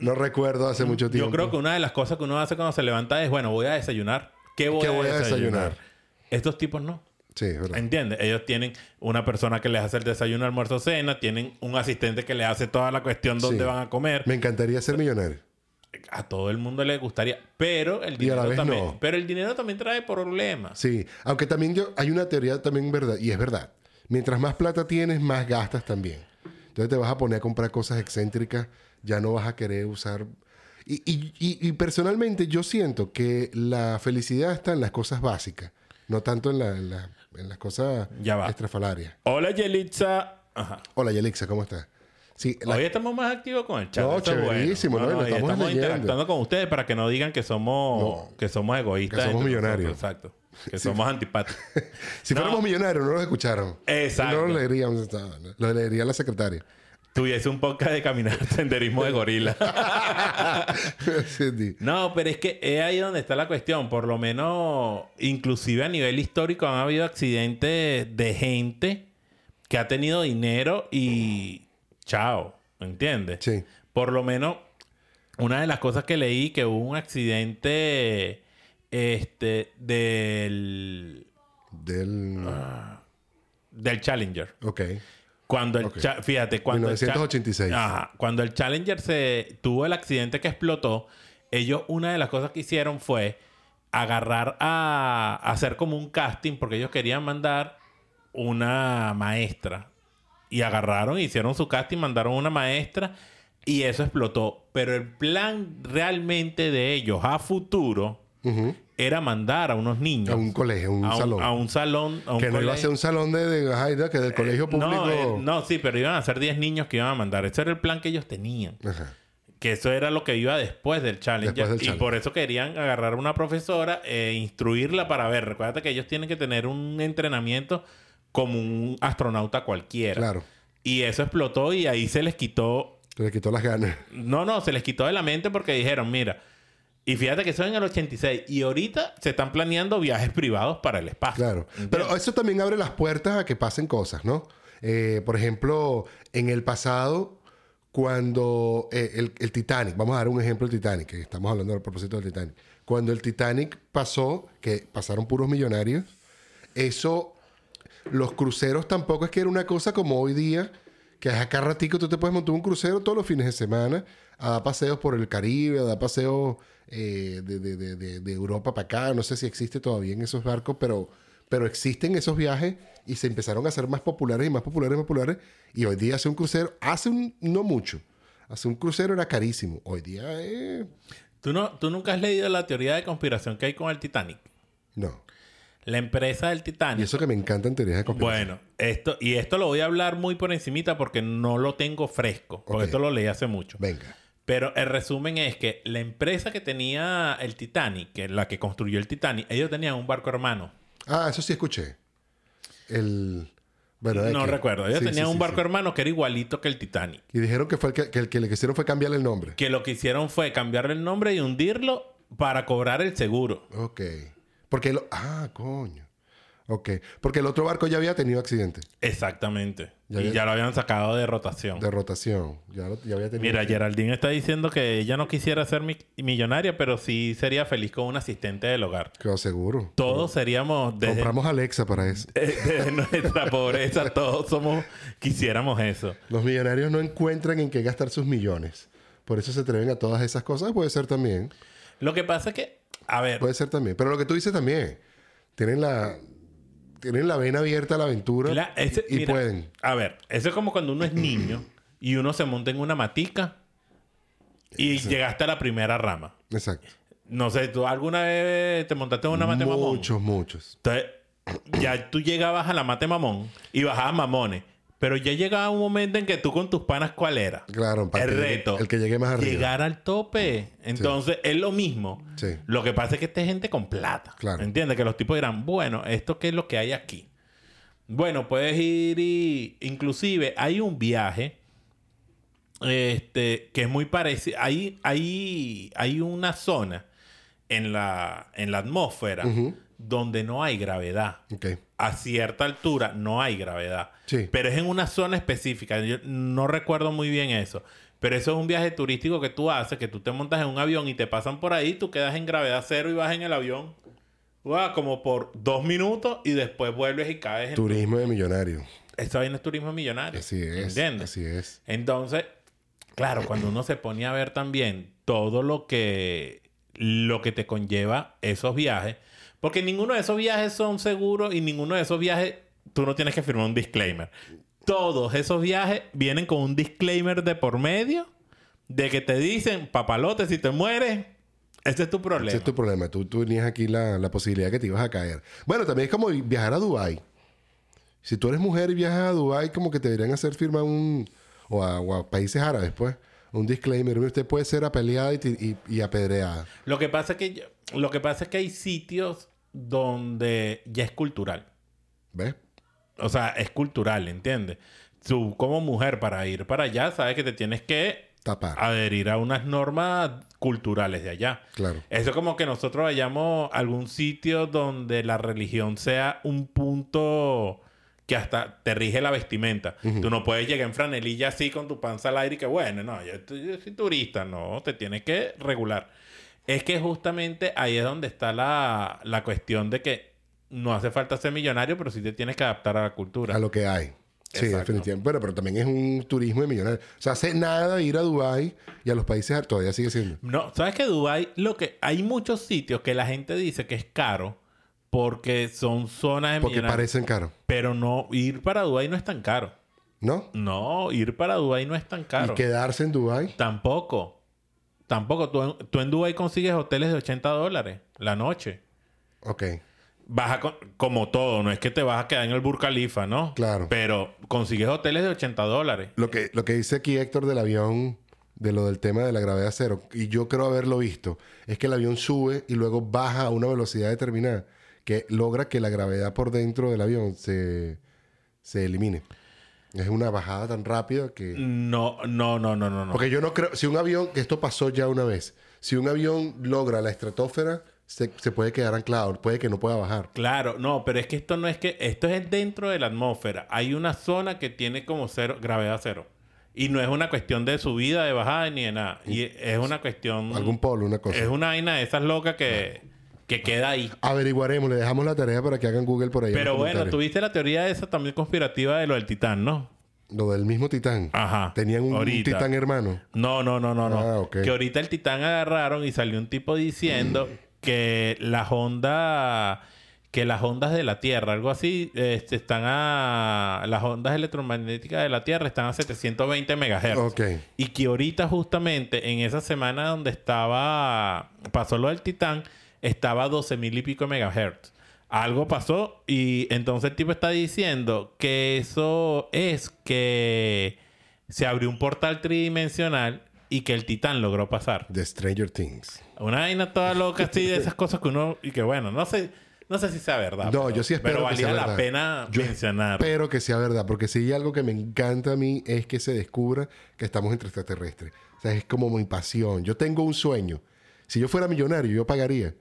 no recuerdo hace mucho tiempo. Yo creo que una de las cosas que uno hace cuando se levanta es, bueno, voy a desayunar. ¿Qué voy, ¿Qué a, voy a desayunar? Estos tipos no. Sí, es verdad. ¿Entiendes? Ellos tienen una persona que les hace el desayuno, almuerzo, cena. Tienen un asistente que les hace toda la cuestión dónde Sí. van a comer. Me encantaría ser millonario. A todo el mundo le gustaría. Pero el dinero también... no. Pero el dinero también trae problemas. Sí, aunque también yo, hay una teoría también verdad, y es verdad. Mientras más plata tienes, más gastas también. Entonces te vas a poner a comprar cosas excéntricas, ya no vas a querer usar... Y, y- y- y personalmente yo siento que la felicidad está en las cosas básicas, no tanto en, la- en la- en las cosas Ya va. estrafalarias. Hola, Yelitza. Ajá. Hola, Yelixa, ¿cómo estás? Sí, la- Hoy estamos más activos con el chat. No, bueno. estamos estamos interactuando con ustedes para que no digan que somos, que somos egoístas. Que somos millonarios. Exacto. Que somos antipáticos. si fuéramos millonarios, no los escucharon. Exacto. No lo leeríamos, no, no, lo leería la secretaria. Tuviese un podcast de caminar senderismo de gorila. No, pero es que es ahí donde está la cuestión. Por lo menos, inclusive a nivel histórico, han habido accidentes de gente que ha tenido dinero y chao, ¿entiendes? Sí. Por lo menos, una de las cosas que leí que hubo un accidente este del Del... Ah. del Challenger. Ok. Cuando el fíjate, cuando el cha- 1986. Ajá. cuando el Challenger se tuvo el accidente que explotó, ellos una de las cosas que hicieron fue agarrar a, a hacer como un casting porque ellos querían mandar una maestra y agarraron, hicieron su casting, mandaron una maestra y eso explotó. Pero el plan realmente de ellos a futuro Ujú. Era mandar a unos niños A un colegio, a un a un, salón. a un salón, a un que no iba a ser un salón de, de, que del colegio público. No, eh, no, sí, pero iban a ser 10 niños que iban a mandar. Ese era el plan que ellos tenían. Ajá. que eso era lo que iba después del. Después del y por eso querían agarrar a una profesora e instruirla para ver. Recuerda que ellos tienen que tener un entrenamiento como un astronauta cualquiera. Claro. Y eso explotó y ahí se les quitó Se le quitó las ganas. no, no, se les quitó de la mente porque dijeron, mira, y fíjate que eso en el 86 y ahorita se están planeando viajes privados para el espacio. Claro. ¿Entiendes? Pero eso también abre las puertas a que pasen cosas, ¿no? Eh, por ejemplo, en el pasado, cuando eh, el, el Titanic, vamos a dar un ejemplo del Titanic, que estamos hablando a propósito del Titanic. Cuando el Titanic pasó, que pasaron puros millonarios, eso, los cruceros tampoco es que era una cosa como hoy día, que acá ratico tú te puedes montar un crucero todos los fines de semana, a dar paseos por el Caribe, a dar paseos eh, de, de- de- de- Europa para acá. No sé si existe todavía en esos barcos, pero, pero existen esos viajes y se empezaron a hacer más populares y más populares y más populares. Y hoy día hace un crucero, hace un, no mucho, hace un crucero era carísimo. Hoy día, eh, ¿Tú, no, ¿Tú nunca has leído la teoría de conspiración que hay con el Titanic? no. La empresa del Y Titanic. eso que me encantan teorías de conspiración. Bueno, esto, y esto lo voy a hablar muy por encimita porque no lo tengo fresco. Porque esto lo leí hace mucho. Venga. Pero el resumen es que la empresa que tenía el Titanic, que es la que construyó el Titanic, ellos tenían un barco hermano. Ah, eso sí escuché. El... Bueno, no recuerdo. Ellos Sí, tenían sí, un barco sí. hermano que era igualito que el Titanic. Y dijeron que fue el que, que el que le hicieron fue cambiarle el nombre. Que lo que hicieron fue cambiarle el nombre y hundirlo para cobrar el seguro. Ok. Porque lo... Ah, coño. Ok. Porque el otro barco ya había tenido accidente Exactamente. Ya y había- ya lo habían sacado de rotación. de rotación. Ya, lo- ya había tenido... Mira, Geraldine está diciendo que ella no quisiera ser mi- millonaria, pero sí sería feliz con un asistente del hogar. Quedó seguro. Todos seríamos desde, Compramos Alexa para eso. desde nuestra pobreza, todos somos quisiéramos eso. Los millonarios no encuentran en qué gastar sus millones. Por eso se atreven a todas esas cosas. Puede ser también. Lo que pasa es que, a ver, Puede ser también. Pero lo que tú dices también. Tienen la... Tienen la vena abierta a la aventura. la- ese- y mira, pueden. A ver, eso es como cuando uno es niño y uno se monta en una matica y llegaste a la primera rama. Exacto. No sé, ¿tú alguna vez te montaste en una mate mamón? Muchos, muchos. Entonces, ya tú llegabas a la mate mamón y bajabas mamones. Pero ya llegaba un momento en que tú con tus panas, ¿cuál era? Claro, para el que llegue- reto. el que llegue más arriba. Llegar al tope. Entonces, es lo mismo. Sí. Lo que pasa es que esta es gente con plata. Claro. ¿Entiendes? Que los tipos dirán, bueno, ¿esto qué es lo que hay aquí? Bueno, puedes ir y... Inclusive, hay un viaje... Este... Que es muy parecido... Hay, hay, hay una zona en la, en la atmósfera donde no hay gravedad Ok. A cierta altura no hay gravedad. Sí. Pero es en una zona específica. Yo no recuerdo muy bien eso. Pero eso es un viaje turístico que tú haces, que tú te montas en un avión y te pasan por ahí, tú quedas en gravedad cero y vas en el avión. Wow, como por dos minutos y después vuelves y caes en... Turismo de millonario. Esa vaina es turismo millonario. Así es. ¿Entiendes? Así es. Entonces, claro, cuando uno se pone a ver también todo lo que, lo que te conlleva esos viajes, porque ninguno de esos viajes son seguros y ninguno de esos viajes tú no tienes que firmar un disclaimer. Todos esos viajes vienen con un disclaimer de por medio de que te dicen, papalote, si te mueres, ese es tu problema. Ese es tu problema. Tú, tú tenías aquí la, la posibilidad que te ibas a caer. Bueno, también es como viajar a Dubai. Si tú eres mujer y viajas a Dubai, como que te deberían hacer firmar un... O a, o a países árabes, pues. Un disclaimer. Usted puede ser apaleada y, y, y apedreada. Lo que pasa es que yo- lo que pasa es que hay sitios donde ya es cultural. ¿Ves? O sea, es cultural, ¿entiendes? Tú como mujer para ir para allá sabes que te tienes que Tapar. adherir a unas normas culturales de allá. Claro. Eso es como que nosotros vayamos a algún sitio donde la religión sea un punto que hasta te rige la vestimenta. Tú no puedes llegar en franelilla así con tu panza al aire y que bueno, no, yo, yo soy turista, no, te tienes que regular. Es que justamente ahí es donde está la, la cuestión de que no hace falta ser millonario, pero sí te tienes que adaptar a la cultura. A lo que hay. Sí, Exacto. definitivamente. Bueno, pero también es un turismo de millonarios. O sea, hace nada ir a Dubai y a los países. Todavía sigue siendo. No, sabes que Dubai lo que hay muchos sitios que la gente dice que es caro porque son zonas de Porque parecen caros. Pero no, ir para Dubai no es tan caro. ¿No? No, ir para Dubai no es tan caro. Y quedarse en Dubai. Tampoco. Tampoco. Tú, en- tú en Dubai consigues hoteles de 80 dólares la noche. Ok. Vas a con- como todo, no es que te vas a quedar en el Burj Khalifa, ¿no? Claro. Pero consigues hoteles de 80 dólares. Lo que, lo que dice aquí Héctor del avión de lo del tema de la gravedad cero, y yo creo haberlo visto, es que el avión sube y luego baja a una velocidad determinada que logra que la gravedad por dentro del avión se, se elimine. Es una bajada tan rápida que... No, no, no, no, no. no. Porque yo no creo... Si un avión... Que esto pasó ya una vez. Si un avión logra la estratosfera, se, se puede quedar anclado. Puede que no pueda bajar. Claro, no, pero es que esto no es que... Esto es dentro de la atmósfera. Hay una zona que tiene como cero, gravedad cero. Y no es una cuestión de subida, de bajada, ni de nada. Y es una cuestión... Algún polo, una cosa. Es una vaina de esas locas que, que queda ahí. Averiguaremos. Le dejamos la tarea para que hagan Google por ahí. Pero bueno, tuviste la teoría esa también conspirativa de lo del titán, ¿no? Lo del mismo titán. Ajá. Tenían un, titán hermano. No, no, no, no, no. Ah, ok. Que ahorita el Titán agarraron y salió un tipo diciendo que las ondas que las ondas de la Tierra, algo así, este, están a las ondas electromagnéticas de la Tierra están a 720 megahertz. Ok. Y que ahorita justamente en esa semana donde estaba pasó lo del Titán, estaba a 12 mil y pico megahertz. Algo pasó y entonces el tipo está diciendo que eso es que se abrió un portal tridimensional y que el Titán logró pasar. De Stranger Things. Una vaina toda loca así de esas cosas que uno... Y que bueno, no sé, no sé si sea verdad. No, pero- yo sí espero Pero que valía sea la verdad. pena Yo mencionar. Espero que sea verdad, porque si hay algo que me encanta a mí es que se descubra que estamos entre extraterrestres. O sea, es como mi pasión. Yo tengo un sueño. Si yo fuera millonario, yo pagaría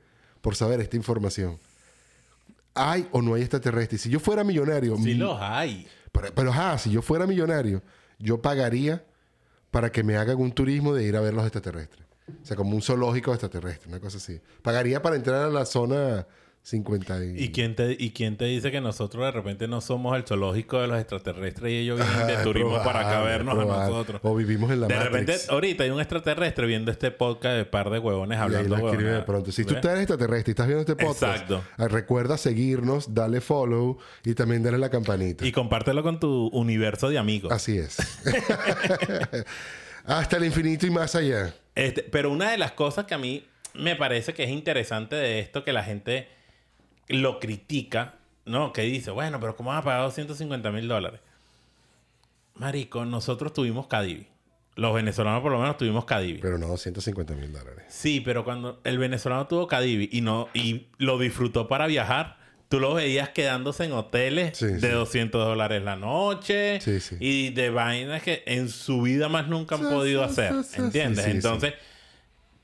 por saber esta información. ¿Hay o no hay extraterrestres? Si yo fuera millonario... Sí mi- los hay. Pero, pero, ajá, si yo fuera millonario, yo pagaría para que me hagan un turismo de ir a ver los extraterrestres. O sea, como un zoológico extraterrestre, una cosa así. Pagaría para entrar a la zona 50 y... ¿Y quién, te, ¿Y quién te dice que nosotros de repente no somos el zoológico de los extraterrestres y ellos vienen de turismo para acá a nosotros? O vivimos en la de Matrix. repente, ahorita hay un extraterrestre viendo este podcast de par de huevones hablando de pronto. Si tú eres extraterrestre y estás viendo este podcast, Exacto. ah, recuerda seguirnos, dale follow y también dale la campanita. Y compártelo con tu universo de amigos. Así es. Hasta el infinito y más allá. Este, pero una de las cosas que a mí me parece que es interesante de esto, que la gente lo critica, ¿no? Que dice, bueno, pero ¿cómo vas a pagar 250 mil dólares? Marico, nosotros tuvimos Cadivi. Los venezolanos por lo menos tuvimos Cadivi. Pero no 150 mil dólares. Sí, pero cuando el venezolano tuvo Cadivi y no y lo disfrutó para viajar, tú lo veías quedándose en hoteles Sí, de sí. 200 dólares la noche Sí, y de vainas que en su vida más nunca han podido hacer, ¿entiendes? Entonces,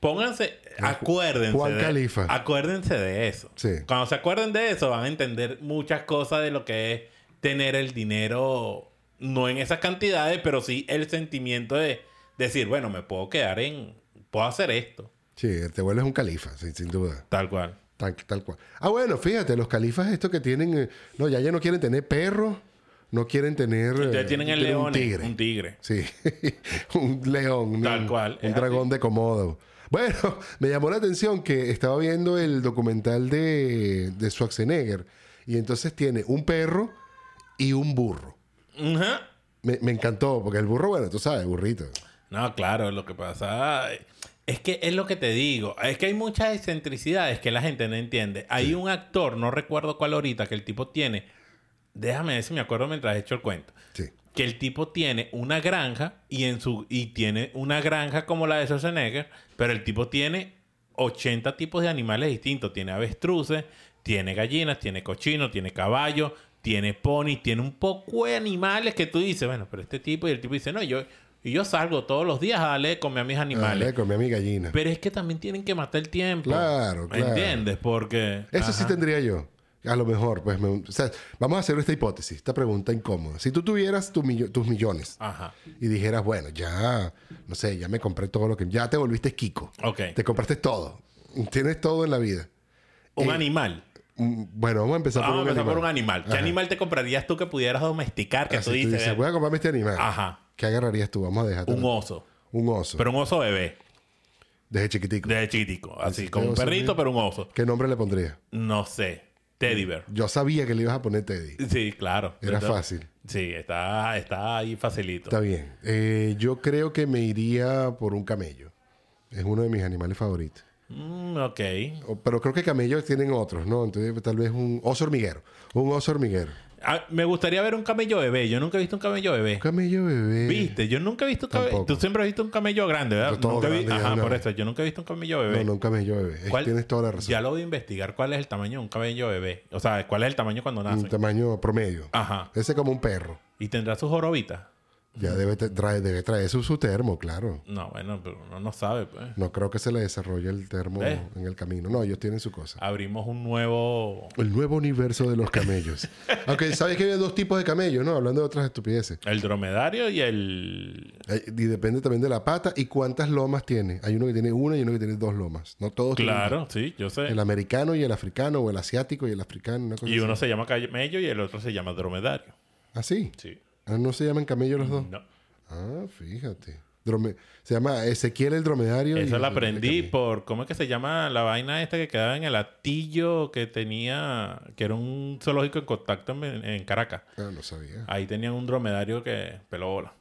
pónganse, acuérdense, Juan de, Califa. acuérdense de eso. Sí. Cuando se acuerden de eso, van a entender muchas cosas de lo que es tener el dinero, no en esas cantidades, pero sí el sentimiento de decir, bueno, me puedo quedar en, puedo hacer esto, Sí, te vuelves un califa, sí, sin duda. tal cual. Tal, tal cual. Ah, bueno, fíjate, los califas estos que tienen... eh, no, ya ya no quieren tener perros, no quieren tener... eh, Ustedes tienen el león, Un tigre. un tigre. Sí, un león. Tal un- cual, Un es dragón de Komodo. Bueno, me llamó la atención que estaba viendo el documental de, de Schwarzenegger y entonces tiene un perro y un burro. Ajá. Me, me encantó, porque el burro, bueno, tú sabes, burrito. No, claro, lo que pasa es que es lo que te digo. Es que hay muchas excentricidades que la gente no entiende. Hay un actor, no recuerdo cuál ahorita, que el tipo tiene. Déjame ver si me acuerdo mientras he hecho el cuento. Sí. Que el tipo tiene una granja y en su y tiene una granja como la de Schwarzenegger, pero el tipo tiene 80 tipos de animales distintos. Tiene avestruces, tiene gallinas, tiene cochinos, tiene caballos, tiene ponis, tiene un poco de animales que tú dices, bueno, pero este tipo y el tipo dice, no, yo y yo salgo todos los días a darle de comer a mis animales. Comí a mi gallina. Pero es que también tienen que matar el tiempo. Claro, claro. ¿Entiendes? Porque. Eso sí tendría yo. A lo mejor, pues, me- o sea, vamos a hacer esta hipótesis, esta pregunta incómoda. Si tú tuvieras tu millo- tus millones Ajá. y dijeras, bueno, ya, no sé, ya me compré todo lo que... Ya te volviste Kiko. Ok. Te compraste todo. Tienes todo en la vida. Un Eh, animal. Mm, Bueno, vamos a empezar Vamos a por un empezar animal. por un animal. ¿Qué Ajá. animal te comprarías tú que pudieras domesticar? Que Así tú dices, "Ve, voy a comprarme este animal. Ajá. ¿Qué agarrarías tú? Vamos a dejar. un oso. Un oso. Pero un oso bebé. Desde chiquitico. Desde chiquitico. Así, como un perrito, mío. pero un oso. ¿Qué nombre le pondría? No sé. Teddy bear. Yo sabía que le ibas a poner Teddy. Sí, claro. Era Entonces- fácil. Sí, está, está ahí facilito. Está bien. Eh, yo creo que me iría por un camello. Es uno de mis animales favoritos. Mm, ok. Pero creo que camellos tienen otros, ¿no? Entonces, tal vez un oso hormiguero. Un oso hormiguero. Ah, me gustaría ver un camello bebé. Yo nunca he visto un camello bebé. Un camello bebé. ¿Viste? Yo nunca he visto un camello. Tú siempre has visto un camello grande, ¿verdad? Todo Nunca vi- grande, ya Ajá, no. por eso. Yo nunca he visto un camello bebé. No, no, un camello bebé. Es- ¿Cuál- Tienes toda la razón. Ya lo voy a investigar. ¿Cuál es el tamaño de un camello bebé? O sea, ¿cuál es el tamaño cuando nace? Un tamaño promedio. Ajá. Ese como un perro. ¿Y tendrá sus jorobitas? Ya debe, traer, debe traer su, su termo, claro. No, bueno, pero uno no sabe, pues. No creo que se le desarrolle el termo en el camino. No, ellos tienen su cosa. Abrimos un nuevo... El nuevo universo de los camellos. Aunque sabes que hay dos tipos de camellos, ¿no? Hablando de otras estupideces. El dromedario y el... Y depende también de la pata y cuántas lomas tiene. Hay uno que tiene una y uno que tiene dos lomas. No todos tienen Claro, sí, yo sé. El americano y el africano, o el asiático y el africano. Una cosa Y uno así. se llama camello y el otro se llama dromedario. ¿Ah, sí? Sí. Ah, ¿No se llaman camellos los dos? No. Ah, fíjate. Drome- Se llama Ezequiel el dromedario. Eso lo aprendí camello. por... ¿Cómo es que se llama la vaina esta que quedaba en el atillo que tenía... Que era un zoológico en contacto en, en Caracas. Ah, no sabía. Ahí tenían un dromedario que peló bola.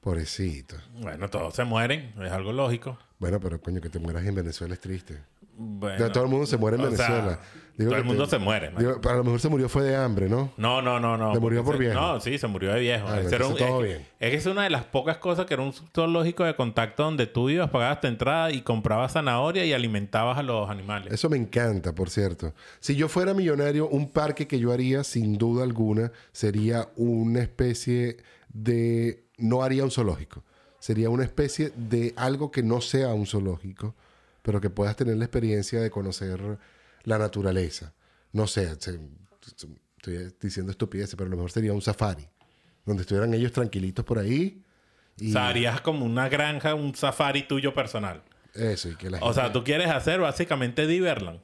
Pobrecito. Bueno, todos se mueren. Es algo lógico. Bueno, pero coño, que te mueras en Venezuela es triste. Bueno, todo el mundo se muere en sea, Venezuela. Digo todo el mundo te- se muere. Digo, a lo mejor se murió fue de hambre, ¿no? No, no, no, no. ¿Se murió por se- viejo? No, sí, se murió de viejo. Ah, era un- todo es, que- bien. es que es una de las pocas cosas que era un zoológico de contacto donde tú ibas, pagabas tu entrada y comprabas zanahoria y alimentabas a los animales. Eso me encanta, por cierto. Si yo fuera millonario, un parque que yo haría, sin duda alguna, sería una especie de... No haría un zoológico. Sería una especie de algo que no sea un zoológico, pero que puedas tener la experiencia de conocer la naturaleza. No sé, se- se- estoy diciendo estupideces, pero a lo mejor sería un safari, donde estuvieran ellos tranquilitos por ahí. Y O sea, harías como una granja, un safari tuyo personal. eso, y que la O sea, tú quieres hacer básicamente Diverland.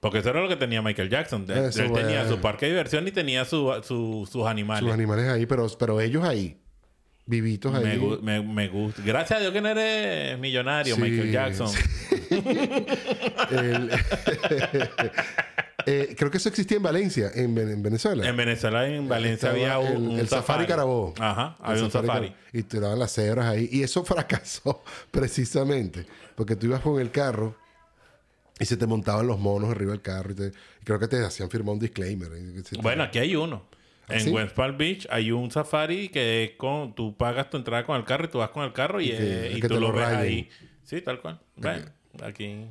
Porque eso era lo que tenía Michael Jackson. De- Eso, Él tenía su parque de diversión y tenía su, su- sus animales. sus animales ahí, pero, pero ellos ahí, vivitos ahí. Me, me- me gusta. Gracias a Dios que no eres millonario, Sí, Michael Jackson. El- Eh, creo que eso existía en Valencia, en, Ven- en Venezuela. En Venezuela, en Valencia, Estaba había un, el, un el Safari Carabobo. Ajá, El había un safari. Carabobo. Y te daban las cebras ahí. Y eso fracasó precisamente. Porque tú ibas con el carro y se te montaban los monos arriba del carro. Y, te- y creo que te hacían firmar un disclaimer. Y- Bueno, aquí hay uno. En ¿Ah, ¿Sí? West Palm Beach hay un safari que es con, tú pagas tu entrada con el carro y tú vas con el carro y, Y que- eh, y tú te lo, ves rayen. ahí. Sí, tal cual. Bueno, aquí.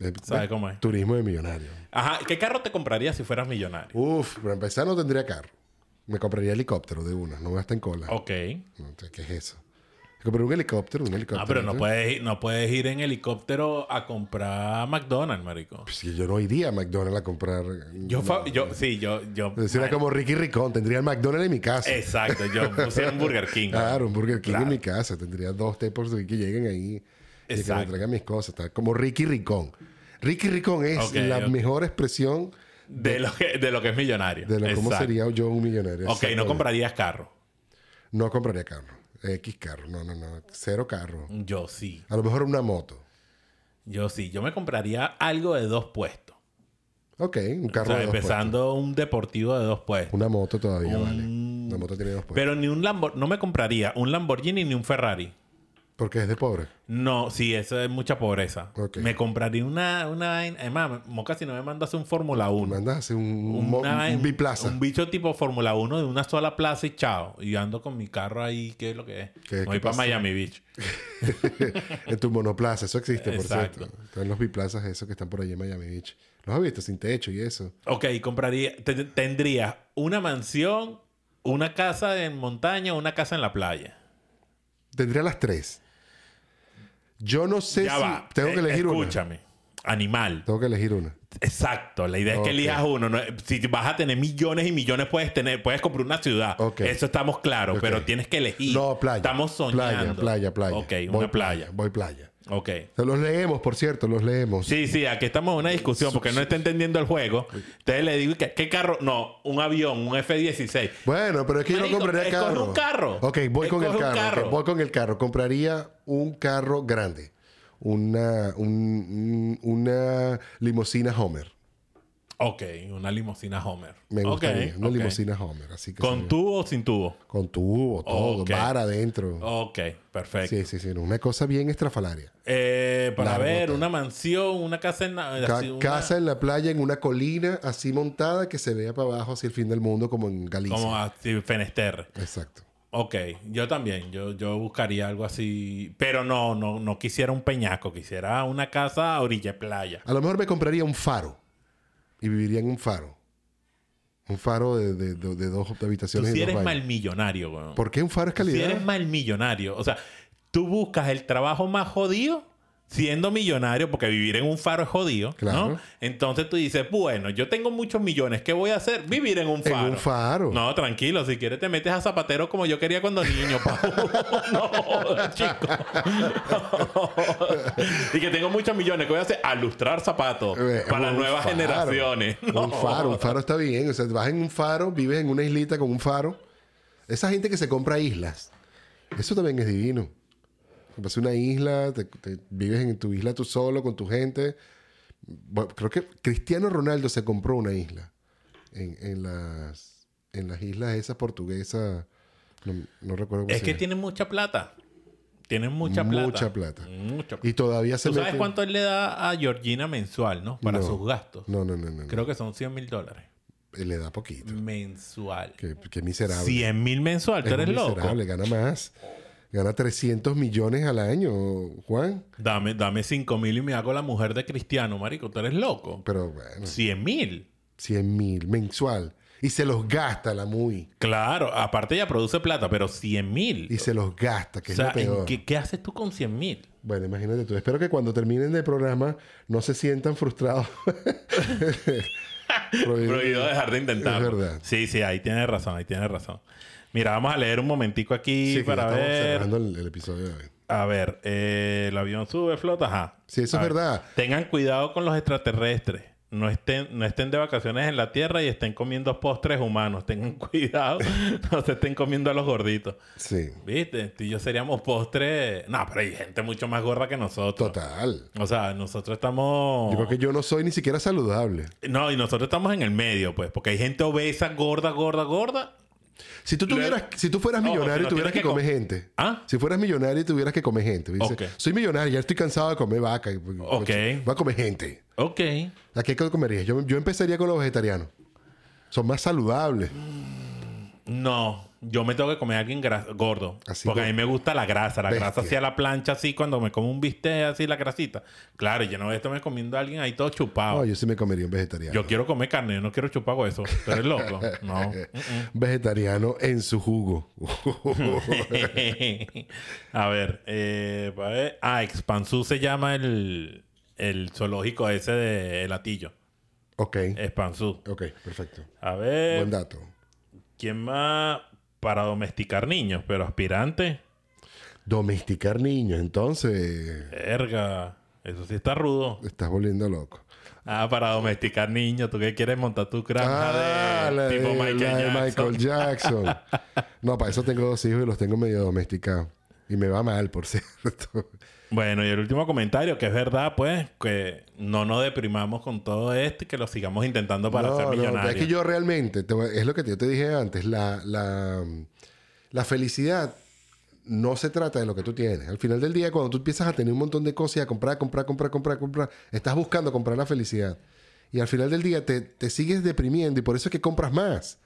eh, ¿Sabe cómo es? Turismo de millonario. Ajá, ¿qué carro te comprarías si fueras millonario? Uf, para empezar no tendría carro. Me compraría helicóptero de una. No gasta en cola. Ok. No sé, ¿Qué es eso? Me un helicóptero, un helicóptero. Ah, pero no puedes, ir, no puedes ir en helicóptero a comprar McDonald's, marico. Pues que yo no iría a McDonald's a comprar. Yo, fa- yo sí, yo, yo. Era como Ricky Ricón. Tendría el McDonald's en mi casa. Exacto, yo puse un Burger King. Claro, un Burger King Claro. en mi casa. Tendría dos tepos que lleguen ahí y que me traigan mis cosas. Como Ricky Ricón. Ricky Ricón es la mejor expresión De lo que, de lo que es millonario. de lo, cómo sería yo un millonario. Ok, no comprarías carro. No compraría carro. X carro. No, no, no. Cero carro. Yo sí. A lo mejor una moto. Yo sí. Yo me compraría algo de dos puestos. Ok, un O carro sea, de dos empezando un deportivo de dos puestos. Una moto todavía, Un- vale. Una moto tiene dos puestos. Pero ni un Lambo no me compraría un Lamborghini ni un Ferrari. Porque es de pobre. No, sí, eso es mucha pobreza. Me compraría una, una vaina. Además, Moca, si no me mandas un Fórmula 1. Mandas a hacer un, un, Una- un biplaza. Un bicho tipo Fórmula 1 de una sola plaza y chao. Y ando con mi carro ahí, ¿qué es lo que es? ¿Qué- Voy qué para? Miami Beach. en tu monoplaza. Eso existe, por Exacto. cierto. Están los biplazas esos que están por ahí en Miami Beach. ¿Los has visto? Sin techo y eso. Ok, compraría, te- tendría una mansión, una casa en montaña, una casa en la playa. Tendría las tres. Yo no sé ya si... va. Tengo que Eh, elegir una. Escúchame. Animal. Tengo que elegir una. Exacto. La idea es que elijas uno. ¿no? Si vas a tener millones y millones, puedes tener, puedes comprar una ciudad. Eso estamos claros, pero tienes que elegir. No, playa. Estamos soñando. Playa, playa, playa. Ok, Voy una playa. Voy playa. Ok. Se los leemos, por cierto, los leemos. Sí, sí, aquí estamos en una discusión porque no está entendiendo el juego. Entonces le digo, ¿qué, qué carro? No, un avión, un F-16. Bueno, pero es que yo no compraría carro. un carro. Ok, voy con el carro. voy con el carro. Compraría un carro grande. Una, un- un- una limusina Homer. Ok, una limusina Homer. Me gustaría. Una ok. limusina Homer. Así que ¿Con sería- tubo o sin tubo? Con tubo, todo. Ok. Bar adentro. Ok, perfecto. Sí, sí, sí. Una cosa bien estrafalaria. Eh, para ver, una mansión, una casa en... Ca- así, una- Casa en la playa, en una colina así montada que se vea para abajo hacia el fin del mundo como en Galicia. Como así, Fenesterre. Exacto. Ok, yo también. Yo, yo buscaría algo así. Pero no, no, no quisiera un peñaco. Quisiera una casa a orilla de playa. A lo mejor me compraría un faro y viviría en un faro. Un faro de, de- de- de dos Tú habitaciones si y dos eres mal millonario, weón. ¿Por qué un faro es Si calidad? eres mal millonario. O sea, tú buscas el trabajo más jodido siendo millonario, porque vivir en un faro es jodido, Claro. ¿no? Entonces tú dices, bueno, yo tengo muchos millones, ¿qué voy a hacer? Vivir en un En faro. un faro. No, tranquilo, si quieres te metes a zapatero como yo quería cuando niño, Pau. no, chico. y que tengo muchos millones, ¿qué voy a hacer? A lustrar zapatos Eh, para un nuevas faro. generaciones. No. Un faro, un faro está bien. O sea, vas en un faro, vives en una islita con un faro. Esa gente que se compra islas. Eso también es divino. Vas a una isla, te, te- vives en tu isla tú solo, con tu gente. Bueno, creo que Cristiano Ronaldo se compró una isla. En, en las, en las islas esas portuguesas. No, no recuerdo cómo Es se que tienen mucha plata. Tienen mucha plata. Mucha plata. Mucha Y todavía se ¿Tú sabes meten- cuánto él le da a Georgina mensual, no? Para No. sus gastos. No, no, no, no. Creo que son 100 mil dólares. Le da poquito. Mensual. Qué, qué miserable. 100 mil mensual. Tú Es eres loco. miserable, gana más. Gana 300 millones al año, Juan. Dame, dame 5 mil y me hago la mujer de Cristiano, marico. Tú eres loco. Pero bueno, 100 mil. 100 mil mensual. Y se los gasta la muy. Claro. Aparte ella produce plata, pero 100 mil. Y se los gasta, que O sea, es lo ¿en peor. ¿qué, qué haces tú con 100 mil? Bueno, imagínate tú. Espero que cuando terminen el programa no se sientan frustrados. Prohibido. Prohibido dejar de intentarlo. Es verdad. Sí, sí, ahí tienes razón, ahí tienes razón. Mira, vamos a leer un momentico aquí Sí, para ver. cerrando el, el episodio de hoy. A ver, eh, el avión sube, flota, ajá. Sí, eso A es ver, verdad. Tengan cuidado con los extraterrestres. No estén, no estén de vacaciones en la Tierra y estén comiendo postres humanos. Tengan cuidado. no se estén comiendo a los gorditos. Sí, ¿Viste? Tú y yo seríamos postres... No, pero hay gente mucho más gorda que nosotros. total. O sea, nosotros estamos... Yo creo que yo no soy ni siquiera saludable. No, y nosotros estamos en el medio, pues. Porque hay gente obesa, gorda, gorda, gorda. Si tú tuvieras, si tú fueras millonario y no tuvieras que, comer com- gente. ¿Ah? Si fueras millonario y tuvieras que comer gente. Soy millonario, ya estoy cansado de comer vaca. y- Ok. Voy a comer gente. Ok. ¿A qué comerías? Yo, yo empezaría con los vegetarianos. Son más saludables. No, yo me tengo que comer a alguien gordo. Así porque como- a mí me gusta la grasa. La Bestia. grasa hacia la plancha, así, cuando me como un bistec, así, la grasita. Claro, yo no voy a estarme comiendo a alguien ahí todo chupado. No, yo sí me comería un vegetariano. Yo quiero comer carne, yo no quiero chupar hueso. ¿Tú eres loco? No. Vegetariano en su jugo. a ver, eh, pa' ver. Ah, Expansú se llama el, el zoológico ese de El Atillo. ok. Expansú. Ok, perfecto. A ver, Buen dato. ¿quién más para domesticar niños? Pero aspirante, Domesticar niños. Entonces, verga, eso sí está rudo. estás volviendo loco. Ah, para domesticar niños, ¿tú qué quieres montar tu granja Ah, de la de, tipo Michael la de Jackson? Michael Jackson. no, para eso tengo dos hijos y los tengo medio domesticados. Y me va mal, por cierto. Bueno, y el último comentario, que es verdad, pues, que no nos deprimamos con todo esto y que lo sigamos intentando para no, ser no, millonarios. es que yo realmente, te es lo que yo te dije antes, la, la, la felicidad no se trata de lo que tú tienes. Al final del día, cuando tú empiezas a tener un montón de cosas y a comprar, comprar, comprar, comprar, comprar, estás buscando comprar la felicidad. Y al final del día te, te sigues deprimiendo y por eso es que compras más.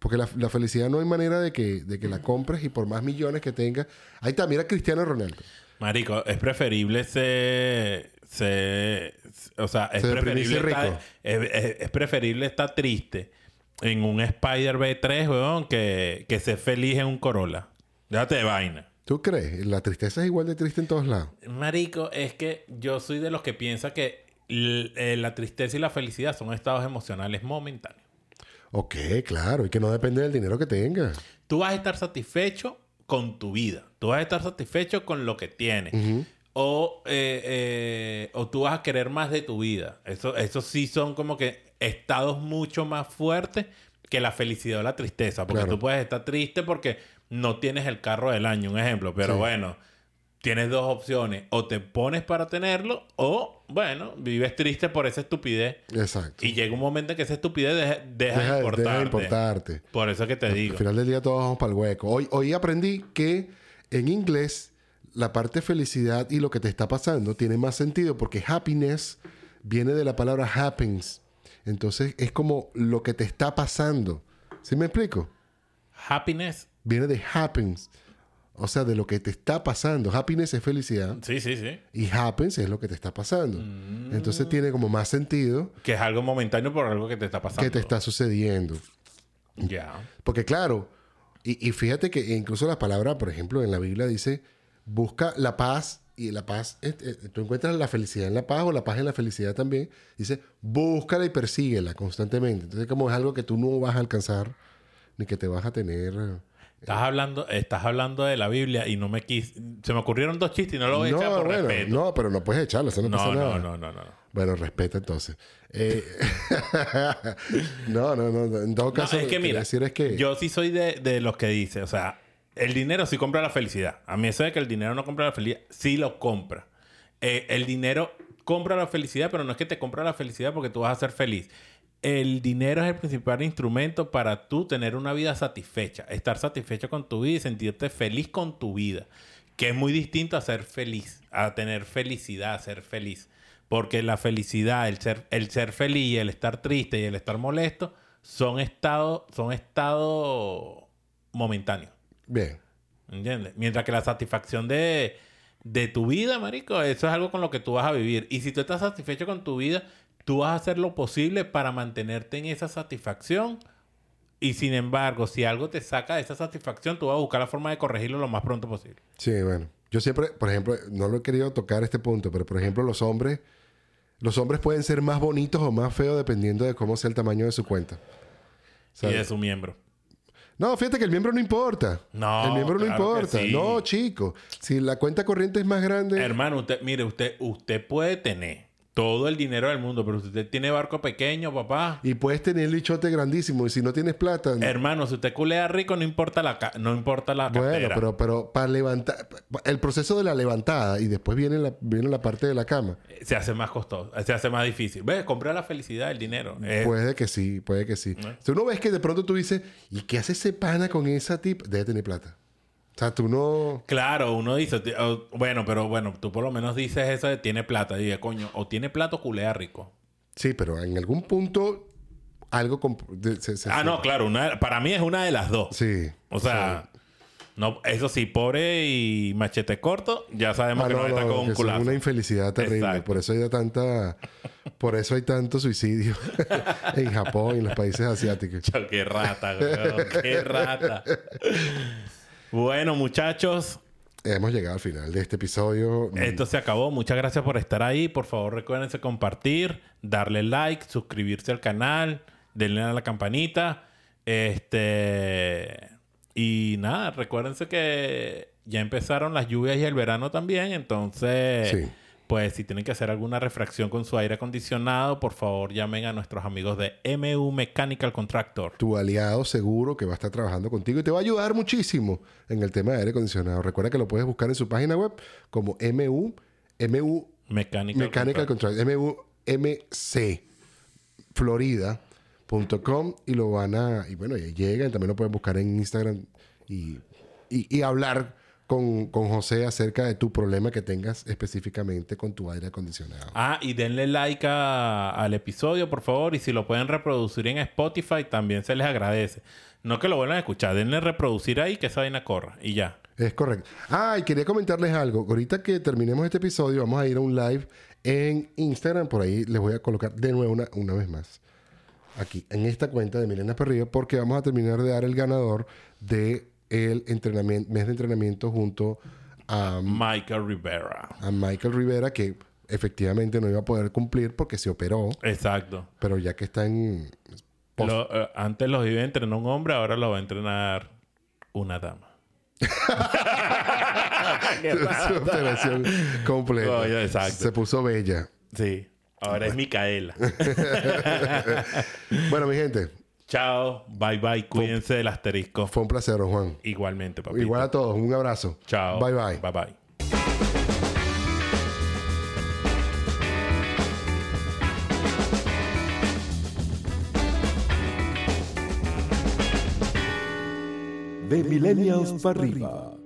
Porque la, la felicidad no hay manera de que, de que la compres y por más millones que tengas. Ahí está, mira a Cristiano Ronaldo. Marico, es preferible ser... ser- o sea, es Se preferible, estar, es, es- es preferible estar triste en un Spider B3, weón, que, que ser feliz en un Corolla. Déjate de vaina. ¿Tú crees? La tristeza es igual de triste en todos lados. Marico, es que yo soy de los que piensa que eh, la tristeza y la felicidad son estados emocionales momentáneos. Ok, claro. Y que no depende del dinero que tengas. Tú vas a estar satisfecho con tu vida. Tú vas a estar satisfecho con lo que tienes. o, eh, eh, o tú vas a querer más de tu vida. Eso, eso sí son como que estados mucho más fuertes que la felicidad o la tristeza. Porque Claro. tú puedes estar triste porque no tienes el carro del año, un ejemplo. Pero Sí. bueno, tienes dos opciones. O te pones para tenerlo o, bueno, vives triste por esa estupidez. Exacto. Y llega un momento en que esa estupidez deja, deja Deja- de deja importarte. de importarte. Por eso que te digo. Al final del día todos vamos para el hueco. Hoy, hoy aprendí que en inglés la parte felicidad y lo que te está pasando tiene más sentido porque happiness viene de la palabra happens. Entonces es como lo que te está pasando. ¿Sí me explico? Happiness. Viene de happens. O sea, de lo que te está pasando. Happiness es felicidad Sí, sí, sí. y happens es lo que te está pasando. Mm. Entonces tiene como más sentido Que es algo momentáneo por algo que te está pasando. que te está sucediendo. Ya. Porque claro, y, y fíjate que incluso la palabra, por ejemplo, en la Biblia dice, busca la paz y la paz, eh, eh, tú encuentras la felicidad en la paz o la paz en la felicidad también. Dice, búscala y persíguela constantemente. Entonces como es algo que tú no vas a alcanzar ni que te vas a tener... Estás hablando, estás hablando de la Biblia y no me quis... Se me ocurrieron dos chistes y no lo voy a echar por bueno, respeto. no, pero no puedes echarlo, eso no, pasa no, nada. no, no, no, no. Bueno, respeta entonces. Eh, no, no, no. En todo No, caso, es que mira, decir es que... yo sí soy de, de los que dice, o sea, el dinero sí compra la felicidad. A mí eso de que el dinero no compra la felicidad, sí lo compra. Eh, el dinero compra la felicidad, pero no es que te compra la felicidad porque tú vas a ser feliz. El dinero es el principal instrumento para tú tener una vida satisfecha, estar satisfecho con tu vida y sentirte feliz con tu vida, que es muy distinto a ser feliz, a tener felicidad, a ser feliz. Porque la felicidad, el ser, el ser feliz, el estar triste y el estar molesto son estados son estado momentáneos. Bien. ¿Entiendes? Mientras que la satisfacción de, de tu vida, marico, eso es algo con lo que tú vas a vivir. Y si tú estás satisfecho con tu vida, tú vas a hacer lo posible para mantenerte en esa satisfacción. Y sin embargo, si algo te saca de esa satisfacción, tú vas a buscar la forma de corregirlo lo más pronto posible. Sí, bueno. Yo siempre, por ejemplo, no lo he querido tocar este punto, pero por ejemplo, los hombres, los hombres pueden ser más bonitos o más feos dependiendo de cómo sea el tamaño de su cuenta. Y ¿Sabes? de su miembro. No, fíjate que el miembro no importa. No, El miembro no claro importa. sí. No, chico. Si la cuenta corriente es más grande. Hermano, usted, mire, usted, usted puede tener todo el dinero del mundo, pero si usted tiene barco pequeño, papá. Y puedes tener el lichote grandísimo. Y si no tienes plata. Hermano, si usted culea rico, no importa la, ca- no importa la bueno, cartera. pero, pero para levantar. El proceso de la levantada y después viene la, viene la parte de la cama. se hace más costoso, se hace más difícil. ¿Ves? Comprar la felicidad, el dinero. Eh, Puede que sí, puede que sí. ¿No? Si uno ves que de pronto tú dices, ¿y qué hace ese pana con esa tip? Debe tener plata. O sea, tú no. Claro, uno dice, bueno, pero bueno, tú por lo menos dices eso de tiene plata. Y coño, o tiene plata o culea rico. Sí, pero en algún punto algo. se- se- Ah, se- no, claro, una, para mí es una de las dos. Sí. O sea, no, eso sí, pobre y machete corto, ya sabemos Ah, que no, no, está no, con un culazo. una infelicidad terrible. Exacto. Por eso hay tanta. Por eso hay tanto suicidio en Japón y en los países asiáticos. Chao, qué rata, weón, qué rata. Bueno, muchachos, Hemos llegado al final de este episodio. Esto se acabó. Muchas gracias por estar ahí. Por favor, recuérdense compartir, darle like, suscribirse al canal, denle a la campanita. Este. Y nada, recuérdense que ya empezaron las lluvias y el verano también. Entonces, Sí. Pues si tienen que hacer alguna refracción con su aire acondicionado, por favor llamen a nuestros amigos de MU Mechanical Contractor. tu aliado seguro que va a estar trabajando contigo y te va a ayudar muchísimo en el tema de aire acondicionado. Recuerda que lo puedes buscar en su página web como MU, MU Mechanical, Mechanical Contractor. Contract, MUMC Florida.com y lo van a, y bueno, llegan, también lo pueden buscar en Instagram y, y, y hablar con, con José acerca de tu problema que tengas específicamente con tu aire acondicionado. Ah, y denle like a- al episodio, por favor. Y si lo pueden reproducir en Spotify, también se les agradece. No que lo vuelvan a escuchar, denle reproducir ahí que esa vaina corra. Y ya. Es correcto. Ah, y quería comentarles algo. Ahorita que terminemos este episodio, vamos a ir a un live en Instagram. Por ahí les voy a colocar de nuevo una, una vez más. Aquí, en esta cuenta de Milena Perrillo, porque vamos a terminar de dar el ganador de el entrenamiento, mes de entrenamiento junto a, Michael Rivera. a Michael Rivera, que efectivamente no iba a poder cumplir porque se operó, Exacto. pero ya que está en Post- Lo- eh, antes los iba a entrenar un hombre, ahora lo va a entrenar una dama. Su rata. operación completa. Exacto. Se puso bella. Sí. Ahora es Micaela. Bueno, mi gente, Chao, bye bye, cuídense del asterisco. Fue un placer, Juan. Igualmente, papito. Igual a todos, un abrazo. Chao. Bye bye. Bye bye. De Millennials para arriba.